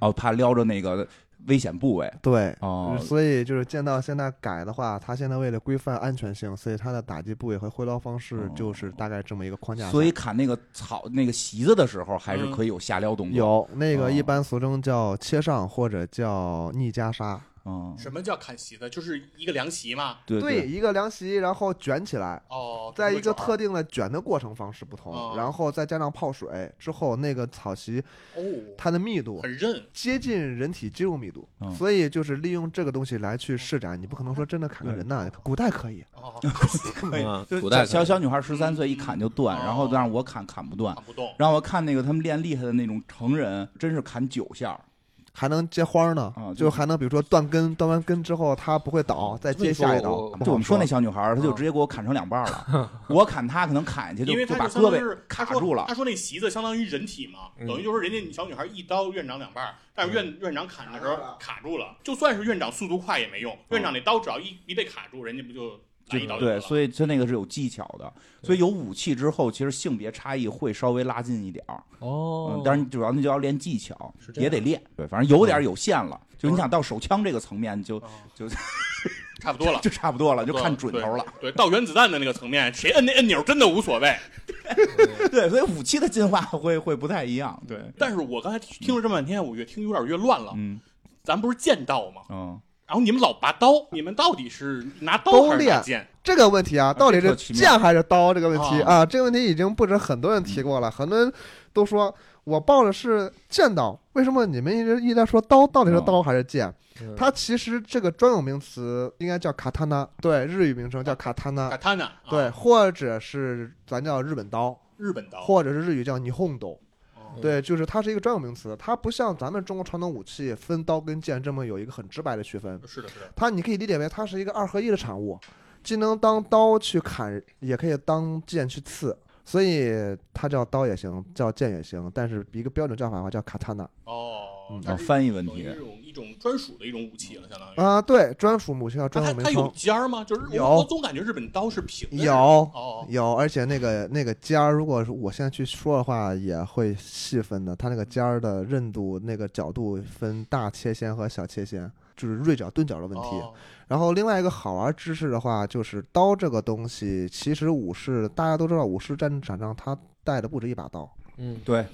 哦，怕撩着那个危险部位。对，哦，所以就是见到现在改的话，它现在为了规范安全性，所以它的打击部位和挥刀方式哦就是大概这么一个框架下。所以砍那个草那个席子的时候，还是可以有下撩动作。有那个哦一般俗称叫切上或者叫逆袈裟，嗯，什么叫砍席子？就是一个凉席嘛。对对，，一个凉席，然后卷起来，哦，在一个特定的卷的过程方式不同，哦然后再加上泡水之后，那个草席哦，它的密度很韧。接近人体肌肉密度，嗯所以就是利用这个东西来去施展。你不可能说真的砍个人呐，古代可以，哦，嗯就古代小小女孩十三岁一砍就断，哦然后让我砍砍不断。砍不动。让我看那个他们练厉害的那种成人，真是砍九下儿，还能接花呢啊，就还能比如说断根，断完根之后它不会倒，再接下一刀。不好就我们说那小女孩儿，她就直接给我砍成两半儿了。我砍她可能砍下去就因为就把胳膊卡住了他。说那席子相当于人体嘛，嗯等于就是人家小女孩一刀院长两半儿，但是院院长砍的时候卡住了，就算是院长速度快也没用，院长那刀只要一一被卡住，人家不就来一刀就对，所以他那个是有技巧的，所以有武器之后，其实性别差异会稍微拉近一点儿。哦嗯，当然主要那就要练技巧也得练。对，反正有点儿有限了。就你想到手枪这个层面，就 哦就差不多了。就差不多了，就看准头了。对，到原子弹的那个层面，谁摁那按钮真的无所谓。对，所以武器的进化会会不太一样。对，但是我刚才听了这么半天，我越听有点越乱了。嗯咱不是剑道吗？嗯，然后你们老拔刀，你们到底是拿刀还是剑？这个问题啊，到底是剑还是刀？这个问题啊啊，这个问题已经不止很多人提过了，很多人都说我报的是剑道，为什么你们一直一直在说刀？到底是刀还是剑？嗯它其实这个专有名词应该叫卡塔纳，对，日语名称叫卡塔纳，卡塔纳，啊对，啊，或者是咱叫日本刀，日本刀，或者是日语叫霓虹刀。哦对，就是它是一个专有名词，它不像咱们中国传统武器分刀跟剑这么有一个很直白的区分，是的，是的。它你可以理解为它是一个二合一的产物，既能当刀去砍，也可以当剑去刺，所以它叫刀也行，叫剑也行，但是一个标准叫法的话叫卡塔纳哦嗯，它是翻译问题等于是一种一种专属的一种武器了，相当于。啊，对，专属武器叫专它它有尖儿吗？就是有我我总感觉日本刀是平的。有哦，有，而且那个那个尖儿，如果是我现在去说的话，也会细分的，它那个尖儿的韧度、那个角度分大切线和小切线，就是锐角、钝角的问题。哦然后另外一个好玩知识的话，就是刀这个东西，其实武士大家都知道，武士战场上他带的不止一把刀，嗯，对，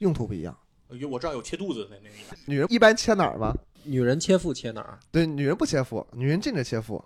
用途不一样。有我知道有切肚子的那那个。女人一般切哪儿吗？女人切腹切哪儿？对，女人不切腹，女人禁止切腹。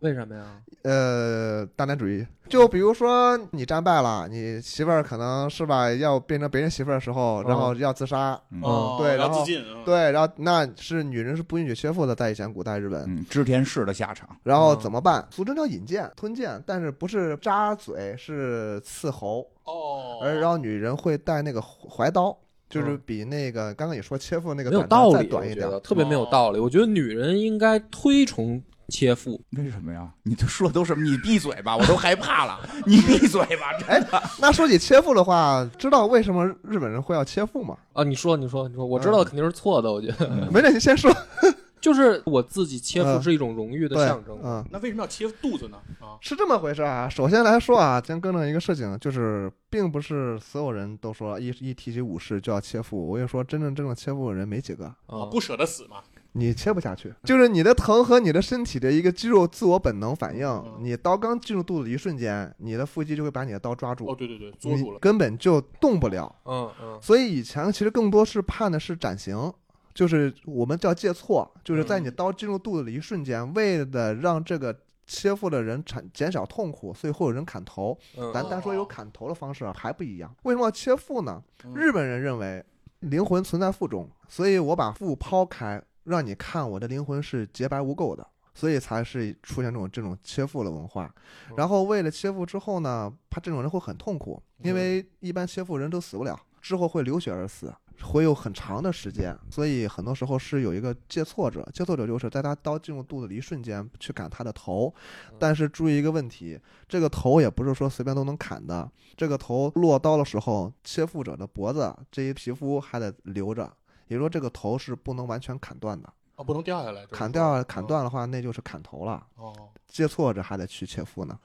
为什么呀？呃，大男主义。就比如说你战败了，你媳妇儿可能是吧，要变成别人媳妇儿的时候，然后要自杀。嗯哦，对然后要自尽。嗯，对，然后那是女人是不允许切腹的，在以前古代日本。嗯，织田氏的下场。然后嗯怎么办？俗称叫引剑、吞剑，但是不是扎嘴，是刺喉。哦，而然后女人会带那个怀刀，就是嗯比那个刚刚你说切腹那个没有短道理，我短一点。觉得特别没有道理。我觉得女人应该推崇切腹。为什么呀？你这说的都什么？你闭嘴吧，我都害怕了。你闭嘴吧，真的。那说起切腹的话，知道为什么日本人会要切腹吗？啊，你说，你说，你说，我知道肯定是错的。我觉得，没事，你先说。就是我自己切腹嗯是一种荣誉的象征。，嗯，那为什么要切肚子呢？啊，是这么回事啊。首先来说啊，先更正一个事情，就是并不是所有人都说一一提起武士就要切腹。我跟你说，真正真正切腹的人没几个，啊，不舍得死嘛。你切不下去，就是你的疼和你的身体的一个肌肉自我本能反应嗯。你刀刚进入肚子一瞬间，你的腹肌就会把你的刀抓住哦，，对对对，嘬你住了。根本就动不了。嗯嗯所以以前其实更多是判的是斩刑，就是我们叫借错，就是在你刀进入肚子的一瞬间，为了让这个切腹的人产减少痛苦，所以会有人砍头。嗯，咱单说有砍头的方式还不一样。为什么要切腹呢？嗯日本人认为灵魂存在腹中，所以我把腹抛开，让你看我的灵魂是洁白无垢的。所以才是出现这种这种切腹的文化，然后为了切腹之后呢，怕这种人会很痛苦，因为一般切腹人都死不了，之后会流血而死，会有很长的时间，所以很多时候是有一个接错者，接错者就是在他刀进入肚子的一瞬间去砍他的头，但是注意一个问题，这个头也不是说随便都能砍的，这个头落刀的时候，切腹者的脖子这一皮肤还得留着，也就是说这个头是不能完全砍断的，哦，不能掉下来。砍说掉砍。断的话，那就是砍头了。哦，接错者还得去切腹呢。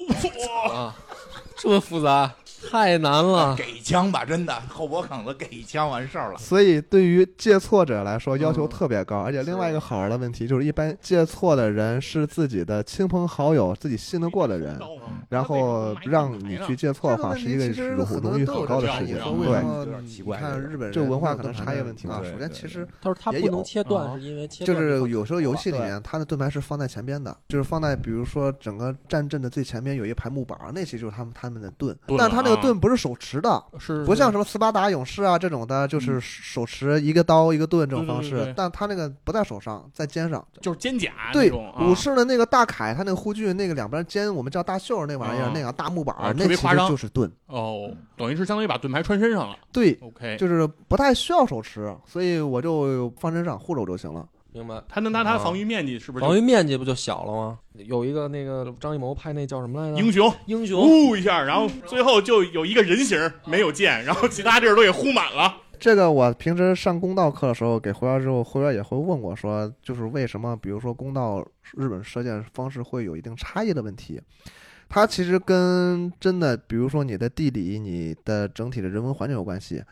哇，啊，这么复杂，太难了。给一枪吧，真的后脖梗子给一枪完事儿了。所以对于借错者来说要求嗯特别高，而且另外一个好玩的问题就是，一般借错的人是自己的亲朋好友、自己信得过的人，然后让你去借错的话，是一个荣荣誉很高的事情。对，为什么有点奇怪你看日本人这文化可能差异问题嘛啊。首先，其实他说他不能切断，啊是因为切就断之后是有时候游戏里面，它的盾牌是放在前边的，就是放在比如说整个战阵的最前边有一排木板，那些就是他们他们的盾，但他那个啊盾不是手持的，是不像什么斯巴达勇士啊这种的，就是手持一个刀一个盾这种方式但他那个不在手上，在肩上。就是肩甲对武士的那个大铠，他那个护具那个两边肩，我们叫大袖那玩意儿啊，那个大木板那其实特别夸张就是盾。哦，等于是相当于把盾牌穿身上了。对，OK，就是不太需要手持，所以我就放身上护着我就行了。明白。他能拿他啊防御面积是不是就防御面积不就小了吗？有一个那个张艺谋拍那叫什么来着？英雄英雄呼一下，然后最后就有一个人形没有剑，然后其他地儿都给呼满了。这个我平时上公道课的时候，给会员之后，会员也会问我说，就是为什么，比如说公道日本射箭方式会有一定差异的问题。它其实跟真的，比如说你的地理、你的整体的人文环境有关系。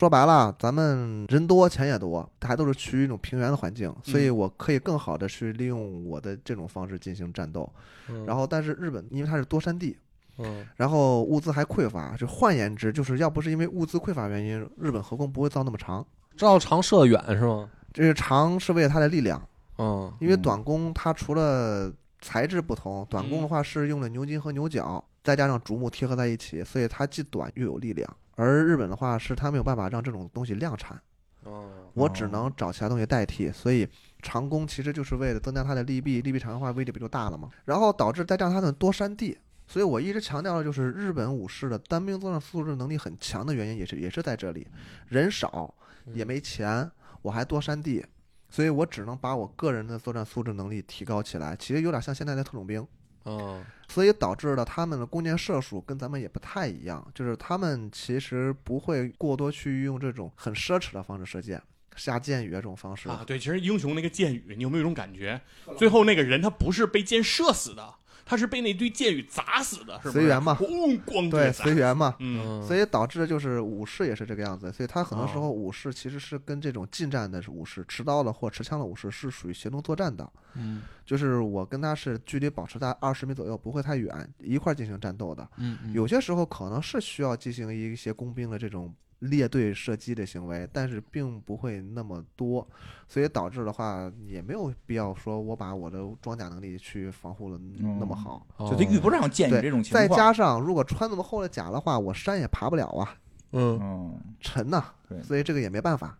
说白了，咱们人多钱也多，还都是趋于一种平原的环境，所以我可以更好的去利用我的这种方式进行战斗。嗯然后，但是日本因为它是多山地，嗯然后物资还匮乏，就换言之，就是要不是因为物资匮乏原因，日本核工不会造那么长。造长射远是吗？这个长是为了它的力量，嗯因为嗯短弓它除了材质不同，短弓的话是用了牛筋和牛角，再加上竹木贴合在一起，所以它既短又有力量。而日本的话是它没有办法让这种东西量产，哦我只能找其他东西代替，所以长弓其实就是为了增加它的利弊，利弊长的话威力不就大了吗？然后导致再加上它的多山地。所以我一直强调的就是日本武士的单兵作战素质能力很强的原因，也是也是在这里，人少也没钱，我还多山地，所以我只能把我个人的作战素质能力提高起来。其实有点像现在的特种兵，嗯。所以导致了他们的弓箭射术跟咱们也不太一样，就是他们其实不会过多去用这种很奢侈的方式射箭，下箭雨啊这种方式。啊，对，其实英雄那个箭雨，你有没有一种感觉，最后那个人他不是被箭射死的，他是被那堆箭雨砸死的，是？随缘嘛。咣咣对，随缘嘛。嗯，所以导致就是武士也是这个样子，所以他很多时哦。候武士其实是跟这种近战的武士、持刀的或持枪的武士是属于协同作战的，嗯。就是我跟他是距离保持在二十米左右，不会太远，一块儿进行战斗的。嗯。有些时候可能是需要进行一些工兵的这种列队射击的行为，但是并不会那么多，所以导致的话也没有必要说我把我的装甲能力去防护的那么好。就他遇不上箭雨对这种情况。再加上如果穿那么厚的甲的话，我山也爬不了啊，嗯，嗯，沉呐、对所以这个也没办法。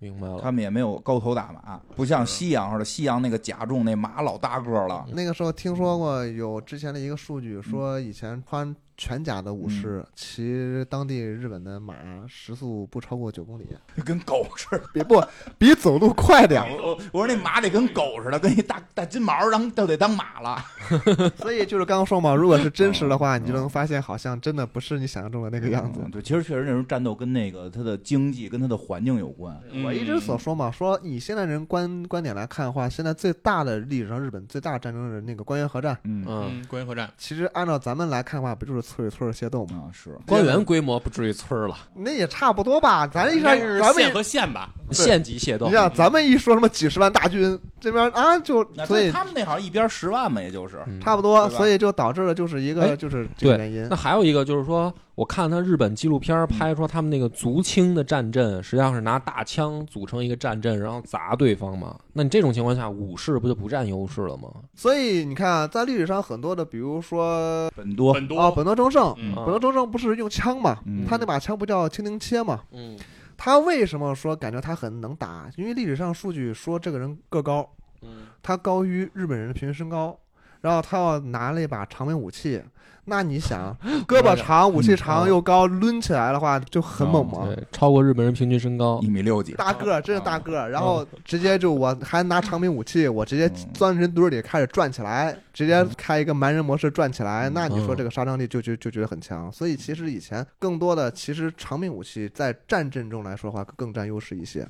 明白了。他们也没有高头大马，不像西洋似的，西洋那个甲重那马老大个了。那个时候听说过有之前的一个数据，说以前穿全甲的武士骑当地日本的马时速不超过九公里，跟狗似的。比不比走路快点儿。我我我说那马得跟狗似的，跟一大大金毛当都得当马了。所以就是刚刚说嘛，如果是真实的话，你就能发现好像真的不是你想象中的那个样子嗯。对，其实确实那时候战斗跟那个它的经济跟它的环境有关。嗯我一直所说嘛，说以现在人观观点来看的话，现在最大的历史上日本最大战争的那个关原合战，嗯嗯，嗯，关原合战，其实按照咱们来看的话，不就是村与村的械斗嘛？啊是，官员规模不至于村儿了，那也差不多吧。咱一说咱们县咱们和县吧？县级械斗你。像咱们一说什么几十万大军，这边啊就所以他们那好像一边十万嘛，也就是。嗯差不多，所以就导致了就是一哎个就是这个原因那。还有一个就是说，我看他日本纪录片拍说他们那个足轻的战阵，实际上是拿大枪组成一个战阵，然后砸对方嘛。那你这种情况下，武士不就不占优势了吗？所以你看啊，在历史上很多的，比如说本多，本多啊，本多忠胜，嗯本多忠胜不是用枪嘛？嗯他那把枪不叫蜻蜓切嘛？嗯他为什么说感觉他很能打？因为历史上数据说这个人个高，嗯他高于日本人的平均身高，然后他要拿了一把长柄武器，那你想，胳膊长、武器长又高，抡起来的话就很猛嘛。对，超过日本人平均身高一。米六几，大个儿，真是大个儿，然后直接就我还拿长柄武器，我直接钻人堆里开始转起来，直接开一个蛮人模式转起来，那你说这个杀伤力就就就觉得很强。所以其实以前更多的，其实长柄武器在战阵中来说的话更占优势一些。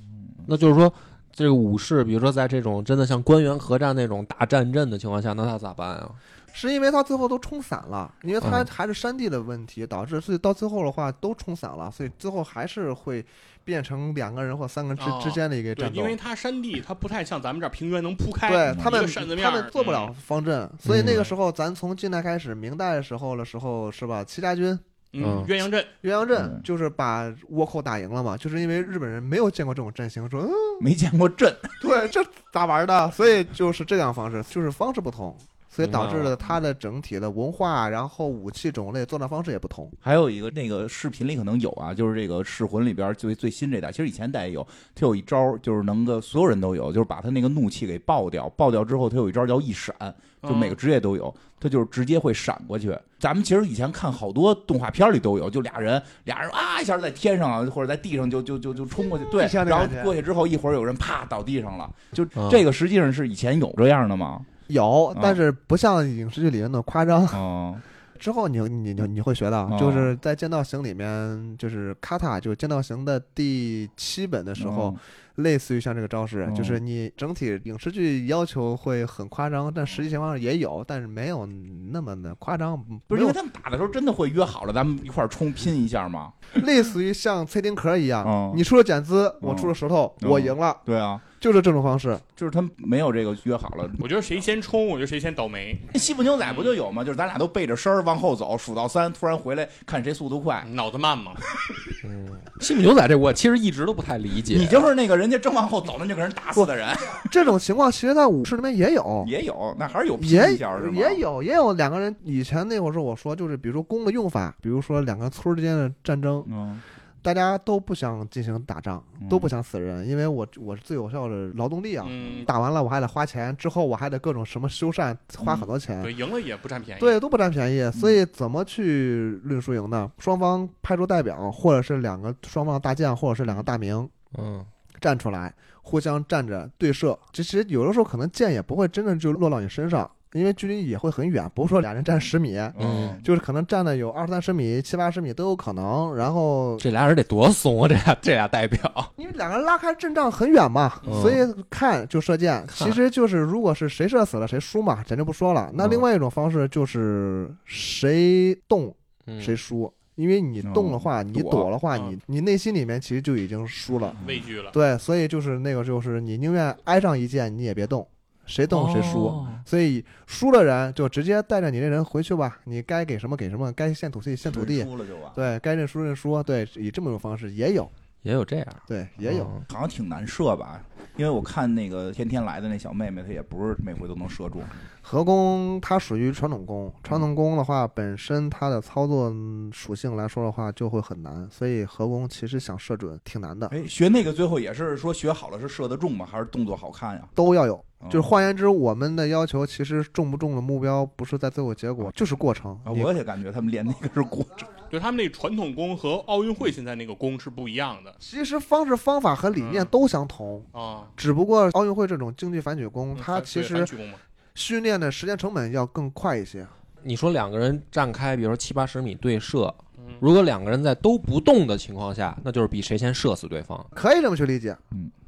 那就是说，这个武士，比如说在这种真的像官员合战那种大战阵的情况下，那他咋办啊？是因为他最后都冲散了，因为他嗯还是山地的问题导致，所以到最后的话都冲散了，所以最后还是会变成两个人或三个人之、哦之间的一个对，战斗。因为它山地，它不太像咱们这儿平原能铺开，对他们他们做不了方阵，所以那嗯个时候咱从近代开始，明代的时候的时候是吧？戚家军嗯，嗯鸳鸯阵，鸳鸯阵嗯就是把倭寇打赢了嘛，就是因为日本人没有见过这种阵型，说嗯，没见过阵，对，这咋玩的？所以就是这样方式，就是方式不同，所以导致了它的整体的文化，然后武器种类、作战方式也不同。还有一个那个视频里可能有啊，就是这个噬魂里边最最新这代，其实以前代也有，它有一招就是能够所有人都有，就是把他那个怒气给爆掉，爆掉之后他有一招叫一闪，就每个职业都有，他就是直接会闪过去。咱们其实以前看好多动画片里都有，就俩人俩人啊一下在天上啊或者在地上就就就就冲过去，对然后过去之后一会儿有人啪倒地上了，就嗯这个实际上是以前有这样的吗？有，但是不像影视剧里面那么夸张。哦，之后你你你你会学到哦，就是在《剑道行》里面，就是卡塔，就是《剑道行》的第七本的时候，哦类似于像这个招式哦，就是你整体影视剧要求会很夸张，但实际情况也有，但是没有那么的夸张，不是因为他们打的时候真的会约好了，咱们一块儿冲拼一下吗？类似于像崔丁壳一样哦，你出了剪资，哦我出了石头，哦我赢了，对啊，就是这种方式。就是他们没有这个约好了。我觉得谁先冲，我觉得谁先倒霉。西部牛仔不就有吗？就是咱俩都背着身儿往后走，数到三，突然回来看谁速度快。脑子慢嘛，西部牛仔这我其实一直都不太理解。你就是那个人家正往后走，那就给人打死的人，这种情况其实，在武士里面也有，也有，那还是有拼也一下是吗？也有也有两个人。以前那会儿是我说，就是比如说弓的用法，比如说两个村之间的战争，嗯，大家都不想进行打仗，嗯都不想死人，因为我我是最有效的劳动力啊。嗯，打完了我还得花钱，之后我还得各种什么修缮，花很多钱。对，赢了也不占便宜。对，都不占便宜，所以怎么去论输赢呢？双方派出代表，或者是两个双方大将，或者是两个大名嗯，站出来，互相站着对射。其实有的时候可能箭也不会真的就落到你身上，因为距离也会很远，不是说俩人站十米，嗯，就是可能站的有二三十米、七八十米都有可能。然后这俩人得多怂啊！这俩这俩代表，因为两个人拉开阵仗很远嘛，嗯所以看就射箭。其实就是如果是谁射死了谁输嘛，咱就不说了。那嗯另外一种方式就是谁动嗯谁输，因为你动的话，你躲躲的话，嗯你你内心里面其实就已经输了。畏惧了。对，所以就是那个就是你宁愿挨上一箭，你也别动，谁动谁输。哦所以输的人就直接带着你这人回去吧，你该给什么给什么，该献土地献土地，输了就完。对该认输认输，对，以这么种方式也有，也有这样，对也有。嗯好像挺难射吧？因为我看那个天天来的那小妹妹，她也不是每回都能射中。合弓它属于传统弓，传统弓的话本身它的操作嗯属性来说的话就会很难，所以合弓其实想射准挺难的，哎，学那个最后也是说学好了是射得中吗？还是动作好看呀？都要有。嗯就是换言之，我们的要求其实中不中的目标不是在最后结果，就是过程。啊，我也感觉他们练那个是过程。就他们那传统弓和奥运会现在那个弓是不一样的其实方式方法和理念嗯都相同，啊。只不过奥运会这种竞技反曲弓，它嗯其实训练的时间成本要更快一些。你说两个人站开，比如说七八十米对射，嗯如果两个人在都不动的情况下，那就是比谁先射死对方，可以这么去理解，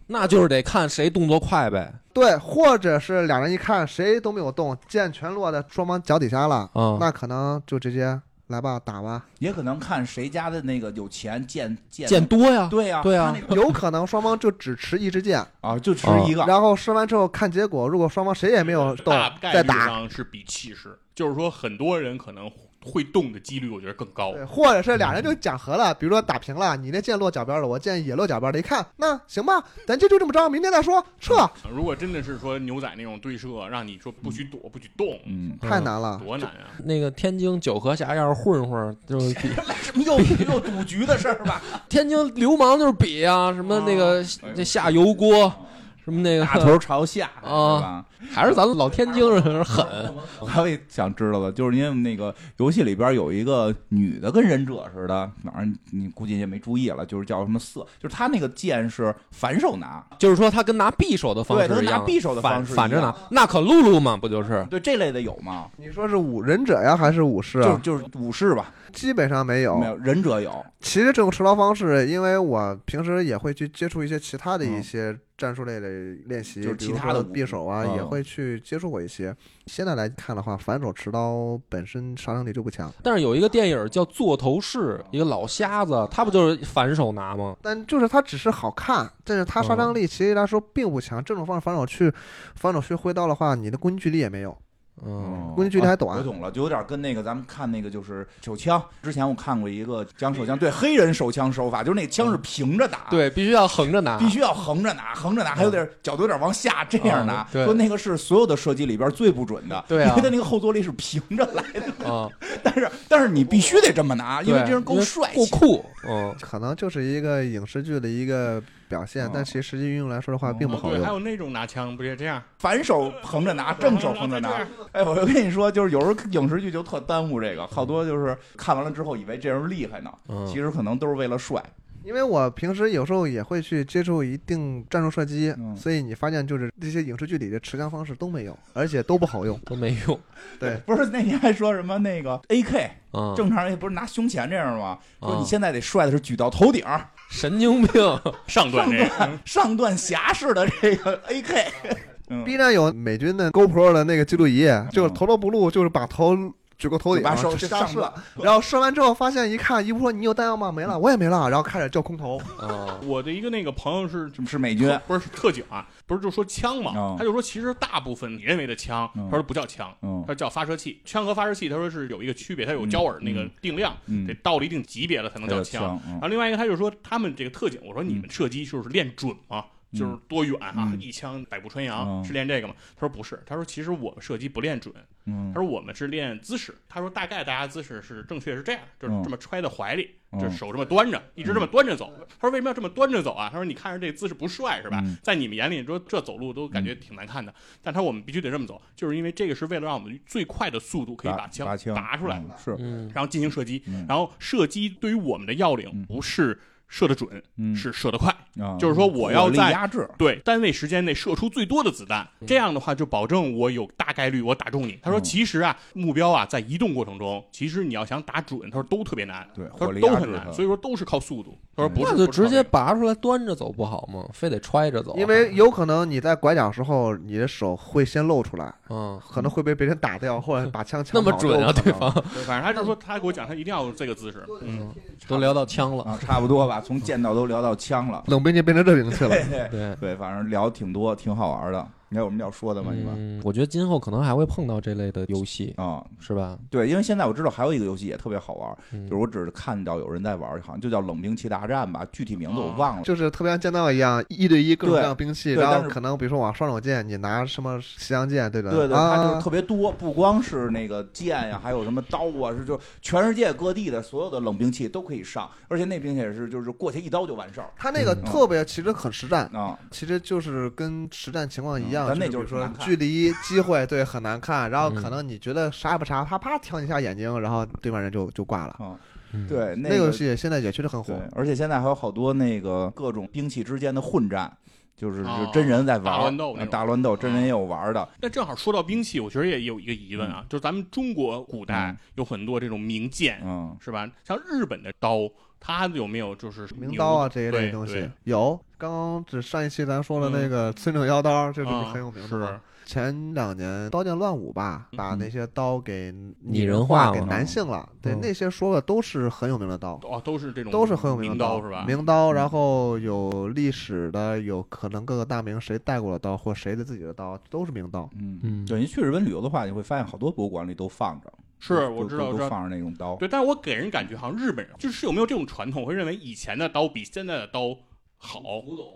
那就是得看谁动作快呗。对，或者是两人一看谁都没有动，剑全落在双方脚底下了，嗯，那可能就直接来吧，打吧。也可能看谁家的那个有钱剑剑剑多呀，对呀，对呀他那个 有可能双方就只持一支箭，啊，就持一个。然后射完之后看结果，如果双方谁也没有动大，概率再打。上是比气势，就是说很多人可能会动的几率，我觉得更高。对，或者是俩人就讲和了，比如说打平了，你那箭落脚边了，我箭也落脚边了，一看那行吧，咱就就这么着，明天再说，撤，如果真的是说牛仔那种对射，让你说不许躲、不许动，嗯，太难了。多难啊！那个天津九河峡要是混混，就是 比什么又 又赌局的事儿吧？天津流氓就是比啊，什么那个哎呦这下油锅，什么那个大头朝下，啊？还是咱们老天津人狠。还有一想知道的，就是因为那个游戏里边有一个女的跟忍者似的，反正你估计也没注意了，就是叫什么色，就是她那个剑是反手拿，就是说他跟拿匕首的方式对他跟一样，拿匕首的方式反反着拿，那可露露嘛，不就是？对这类的有吗？你说是武忍者呀，还是武士啊？就是就是武士吧，基本上没有。没有忍者有，其实这种持刀方式，因为我平时也会去接触一些其他的一些战术类的练习，就其他的匕首啊，嗯也会去接触过一些。现在来看的话，反手持刀本身杀伤力就不强，但是有一个电影叫《座头市》，一个老瞎子，他不就是反手拿吗？但就是他只是好看，但是他杀伤力其实来说并不强。这种方式反手去反手去挥刀的话，你的攻击距离也没有。嗯，估计距离还短。啊我懂了，就有点跟那个咱们看那个就是手枪，之前我看过一个讲手枪，对黑人手枪手法，就是那枪是平着打，，对，必须要横着拿，必须要横着拿，横着拿，还有点角度有点往下这样拿。嗯，对。说那个是所有的射击里边最不准的，对啊。因为它那个后坐力是平着来的，啊，但是但是你必须得这么拿，因为这人够帅气，够酷，嗯，可能就是一一个影视剧的一个表现，哦但其实实际运用来说的话，并不好对，还。有那种拿枪不也这样？反手横着拿，正手横着拿。哎，我就跟你说，就是有时候影视剧就特耽误这个，好多就是看完了之后以为这人厉害呢，嗯其实可能都是为了帅。因为我平时有时候也会去接触一定战术射击，嗯所以你发现就是这些影视剧里的持枪方式都没有，而且都不好用。都没用，对，不是那你还说什么那个 AK 嗯，正常人不是拿胸前这样吗？说嗯你现在得帅的是举到头顶，神经病，上段这个，段上段侠式的这个 AK。嗯 B 站有美军的 GoPro 的那个记录仪，就是头都不露，就是把头举过头顶，把手去瞎射上段，然后射完之后发现一看，一不说你有弹药吗？没了，我也没了，然后开始叫空投。啊，我的一个那个朋友是是美军，不是是特警啊，不是就说枪嘛哦，他就说其实大部分你认为的枪，嗯他说不叫枪，嗯他说叫发射器。枪和发射器他说是有一个区别，它有焦耳那个定量，嗯得到了一定级别了才能叫枪。枪，嗯然后另外一个他就说他们这个特警，我说你们射击就是练准吗？就是多远啊，嗯一枪百步穿杨、嗯是练这个吗？他说不是，他说其实我们射击不练准，嗯他说我们是练姿势。他说大概大家姿势是正确是这样，就是嗯这么揣在怀里，嗯就是手这么端着，一直这么端着走。他说为什么要这么端着走啊？他说你看着这姿势不帅是吧？嗯在你们眼里说这走路都感觉挺难看的，但他说我们必须得这么走，就是因为这个是为了让我们最快的速度可以把枪拔出来，嗯是，嗯，然后进行射击。嗯然后射击对于我们的要领嗯不是射得准，嗯。是射得快。啊就是说我要在压制，对，单位时间内射出最多的子弹，嗯。这样的话就保证我有大概率我打中你。他说，嗯。其实啊，目标啊在移动过程中，其实你要想打准，他说都特别难，对，他说都很难，所以说都是靠速度。他说不是，那就直接拔出来端着走不好吗？非得揣着走，因为有可能你在拐角时候，你的手会先露出来，嗯，可能会被别人打掉，或者把枪抢那么准啊，对方。对反正他就说他给我讲，他一定要这个姿势。嗯，都聊到枪了，啊，差不多吧，从剑道都聊到枪了。冷兵器变成热兵器了。对对对。对，反正聊挺多，挺好玩的。你还有什么要说的吗？你们嗯，我觉得今后可能还会碰到这类的游戏，啊，是吧？对，因为现在我知道还有一个游戏也特别好玩，嗯就是我只是看到有人在玩，好像就叫冷兵器大战吧，具体名字我忘了。就是特别像剑道一样，一对一各种各样的兵器，然后可能比如说我双手剑，你拿什么西洋剑，对吧，对对，它就是啊，特别多，不光是那个剑呀，还有什么刀啊，是就全世界各地的所有的冷兵器都可以上，而且那兵器也是就是过去一刀就完事儿他那个嗯特别其实很实战，啊。其实就是跟实战情况一样，嗯但那就是说距离、机会，对，很难看。然后嗯可能你觉得啥也不啥，啪啪挑你一下眼睛，然后对面人就就挂了。对，那个戏现在也确实很火，，而且现在还有好多那个各种兵器之间的混战，就是真人在玩大乱斗大乱斗，真人也有玩的。那正好说到兵器，我觉得也有一个疑问啊，就是咱们中国古代嗯有很多这种名剑，嗯是吧？像日本的刀，它有没有就是名刀啊这一类东西有。刚刚只上一期咱说的那个村井妖刀，这是啊很有名的是嘛。前两年《刀剑乱舞》吧，把那些刀给拟人化给男性了。对，嗯那些说的都是很有名的刀。哦，都是这种都是很有名的刀是吧？名刀，然后有历史的，有可能各个大名谁带过的刀，或谁的自己的刀，都是名刀。嗯嗯对，你去日本旅游的话，你会发现好多博物馆里都放着，是我知道，我知道。都都放着那种刀。对，但是我给人感觉好像日本人就是有没有这种传统，会认为以前的刀比现在的刀好，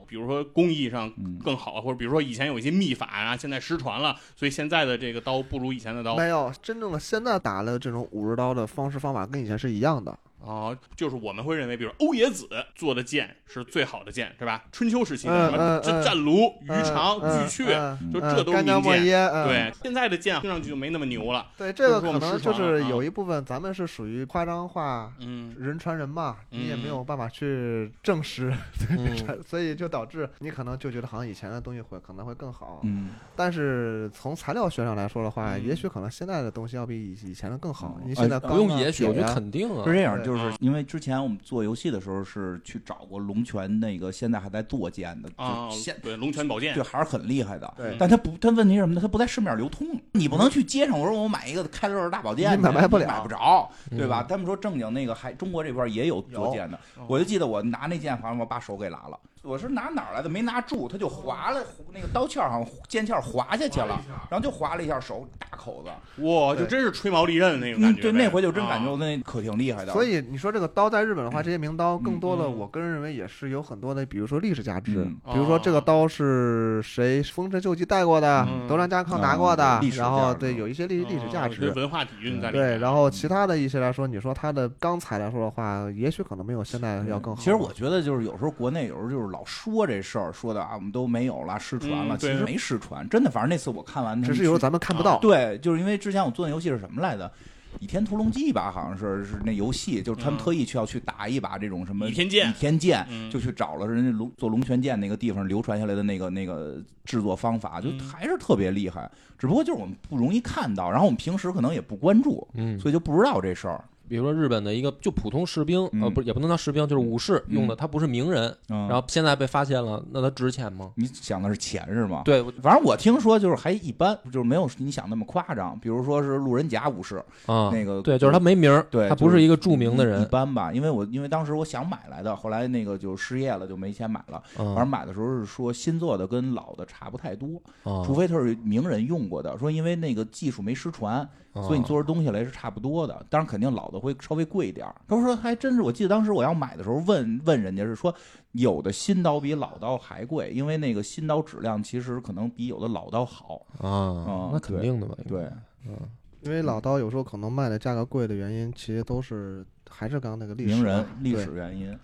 比如说工艺上嗯，更好，或者比如说以前有一些秘法啊，现在失传了，所以现在的这个刀不如以前的刀。没有真正的现在打的这种武士刀的方式方法跟以前是一样的。哦，就是我们会认为，比如欧冶子做的剑是最好的剑，是吧？春秋时期的什么战战卢、鱼肠、嗯巨阙，嗯就这都是干将名剑。莫耶，嗯对，现在的剑听上去就没那么牛了。对，这个可能就是有一部分咱们是属于夸张化。嗯，人传人嘛，你也没嗯有办法去证实，嗯 所以就导致你可能就觉得好像以前的东西会可能会更好。嗯，但是从材料学上来说的话，嗯也许可能现在的东西要比以以前的更好。嗯你现在哎不用也许，我觉得肯定啊是，这样，对就是因为之前我们做游戏的时候是去找过龙泉那个现在还在做剑的，啊就现，对龙泉宝剑对，还是很厉害的。对但它不，它问题是什么呢？它不在市面流通，你不能去街上我说我买一个开乐大宝剑去，你买不了买不着，嗯对吧？他们说正经那个还中国这边也有做剑的，我就记得我拿那剑，好像我把手给拉了。我是拿哪儿来的？没拿住，他就划了，那个刀鞘好像剑鞘划下去了，然后就划了一下手，大口子。哇，就真是吹毛利刃那种感嗯，觉。对，那回就真感觉啊那可挺厉害的。所以你说这个刀在日本的话，这些名刀更多的，嗯我个人认为也是有很多的，比如说历史价值嗯，比如说这个刀是谁丰臣秀吉带过的嗯，德川家康拿过的嗯历，史然后对有一些历历史价啊值。文化底蕴在里面。对，然后其他的一些来说，你说它的钢材来说的话，也许可能没有现在要更好。其实我觉得就是有时候国内有时候就是老说这事儿，说的啊我们都没有了，失传了，嗯其实没失传，真的。反正那次我看完，只是有时候咱们看不到。对，就是因为之前我做那游戏是什么来的？《倚天屠龙记》吧，好像是是那游戏，就是他们嗯特意去要去打一把这种什么倚天剑倚天剑，嗯就去找了人家龙做龙泉剑那个地方流传下来的那个那个制作方法，就嗯还是特别厉害。只不过就是我们不容易看到，然后我们平时可能也不关注，嗯，所以就不知道这事儿。比如说日本的一个就普通士兵，嗯呃，不也不能叫士兵，就是武士用的，他不是名人，嗯，然后现在被发现了，那他值钱吗？你想的是钱是吗？对，反正我听说就是还一般，就是没有你想那么夸张。比如说是路人甲武士，啊，那个对，就是他没名儿，对他不是一个著名的人一，般吧。因为我因为当时我想买来的，后来那个就失业了，就没钱买了。反正嗯，买的时候是说新做的跟老的差不太多，啊除非他是名人用过的。说因为那个技术没失传，啊所以你做出东西来是差不多的。当然肯定老的会稍微贵一点儿。他说还真是，我记得当时我要买的时候问问人家是说，有的新刀比老刀还贵，因为那个新刀质量其实可能比有的老刀好。啊，那肯定的吧？对，因为老刀有时候可能卖的价格贵的原因，其实都是还是刚刚那个历史名人历史原因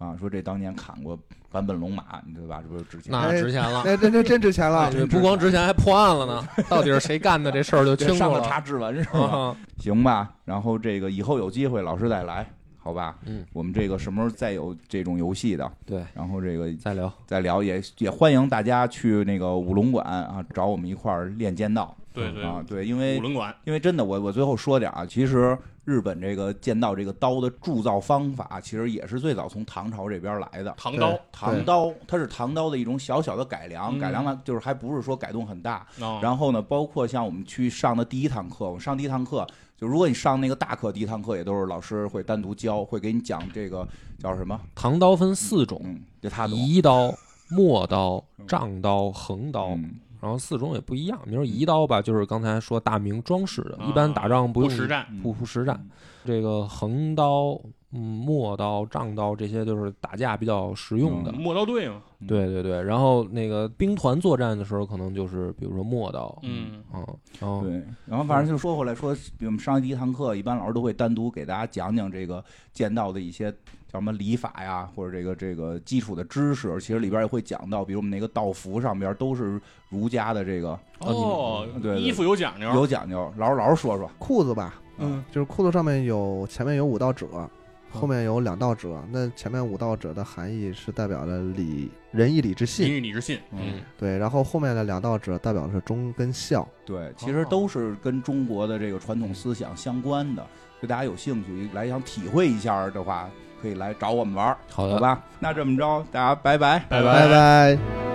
啊，说这当年砍过坂本龙马，你对吧？这不是值钱那值钱了。那这这真值钱了不光值钱，还破案了呢。到底是谁干的这事儿就清楚了。上了查指纹是吧？啊，行吧，然后这个以后有机会老师再来，好吧？嗯，我们这个什么时候再有这种游戏的，对，然后这个再聊。再聊，也也欢迎大家去那个五龙馆啊，找我们一块儿练剑道对对啊，对，因为五轮馆因为真的，我我最后说点啊，其实日本这个剑道这个刀的铸造方法，其实也是最早从唐朝这边来的。唐刀，唐刀，它是唐刀的一种小小的改良，嗯改良了就是还不是说改动很大。然然后呢，包括像我们去上的第一堂课，我上第一堂课，就如果你上那个大课，第一堂课也都是老师会单独教，会给你讲这个叫什么？唐刀分四种：嗯，就他懂。移刀、陌刀、丈刀、横刀，嗯然后四种也不一样。你说移刀吧，就是刚才说大明装饰的，啊一般打仗不用不实战，不不实战。这个横刀、嗯，陌刀、丈刀这些就是打架比较实用的。磨刀队嘛，对对对，然后那个兵团作战的时候，可能就是比如说陌刀，嗯，嗯，然后对，然后反正就说回来说，比我们上第一堂课，一般老师都会单独给大家讲讲这个剑道的一些叫什么礼法呀，或者这个这个基础的知识。其实里边也会讲到，比如我们那个道服上边都是儒家的这个哦对，对衣服有讲究，有讲究。老师老师说说，裤子吧，嗯，就是裤子上面有前面有五道褶，后面有两道褶。那前面五道褶的含义是代表了礼仁义礼智仁信，义礼智信，嗯，对。然后后面的两道褶代表的是忠跟孝。对，其实都是跟中国的这个传统思想相关的。就大家有兴趣来想体会一下的话，可以来找我们玩儿，好的好。吧？那这么着，大家拜拜。拜拜拜。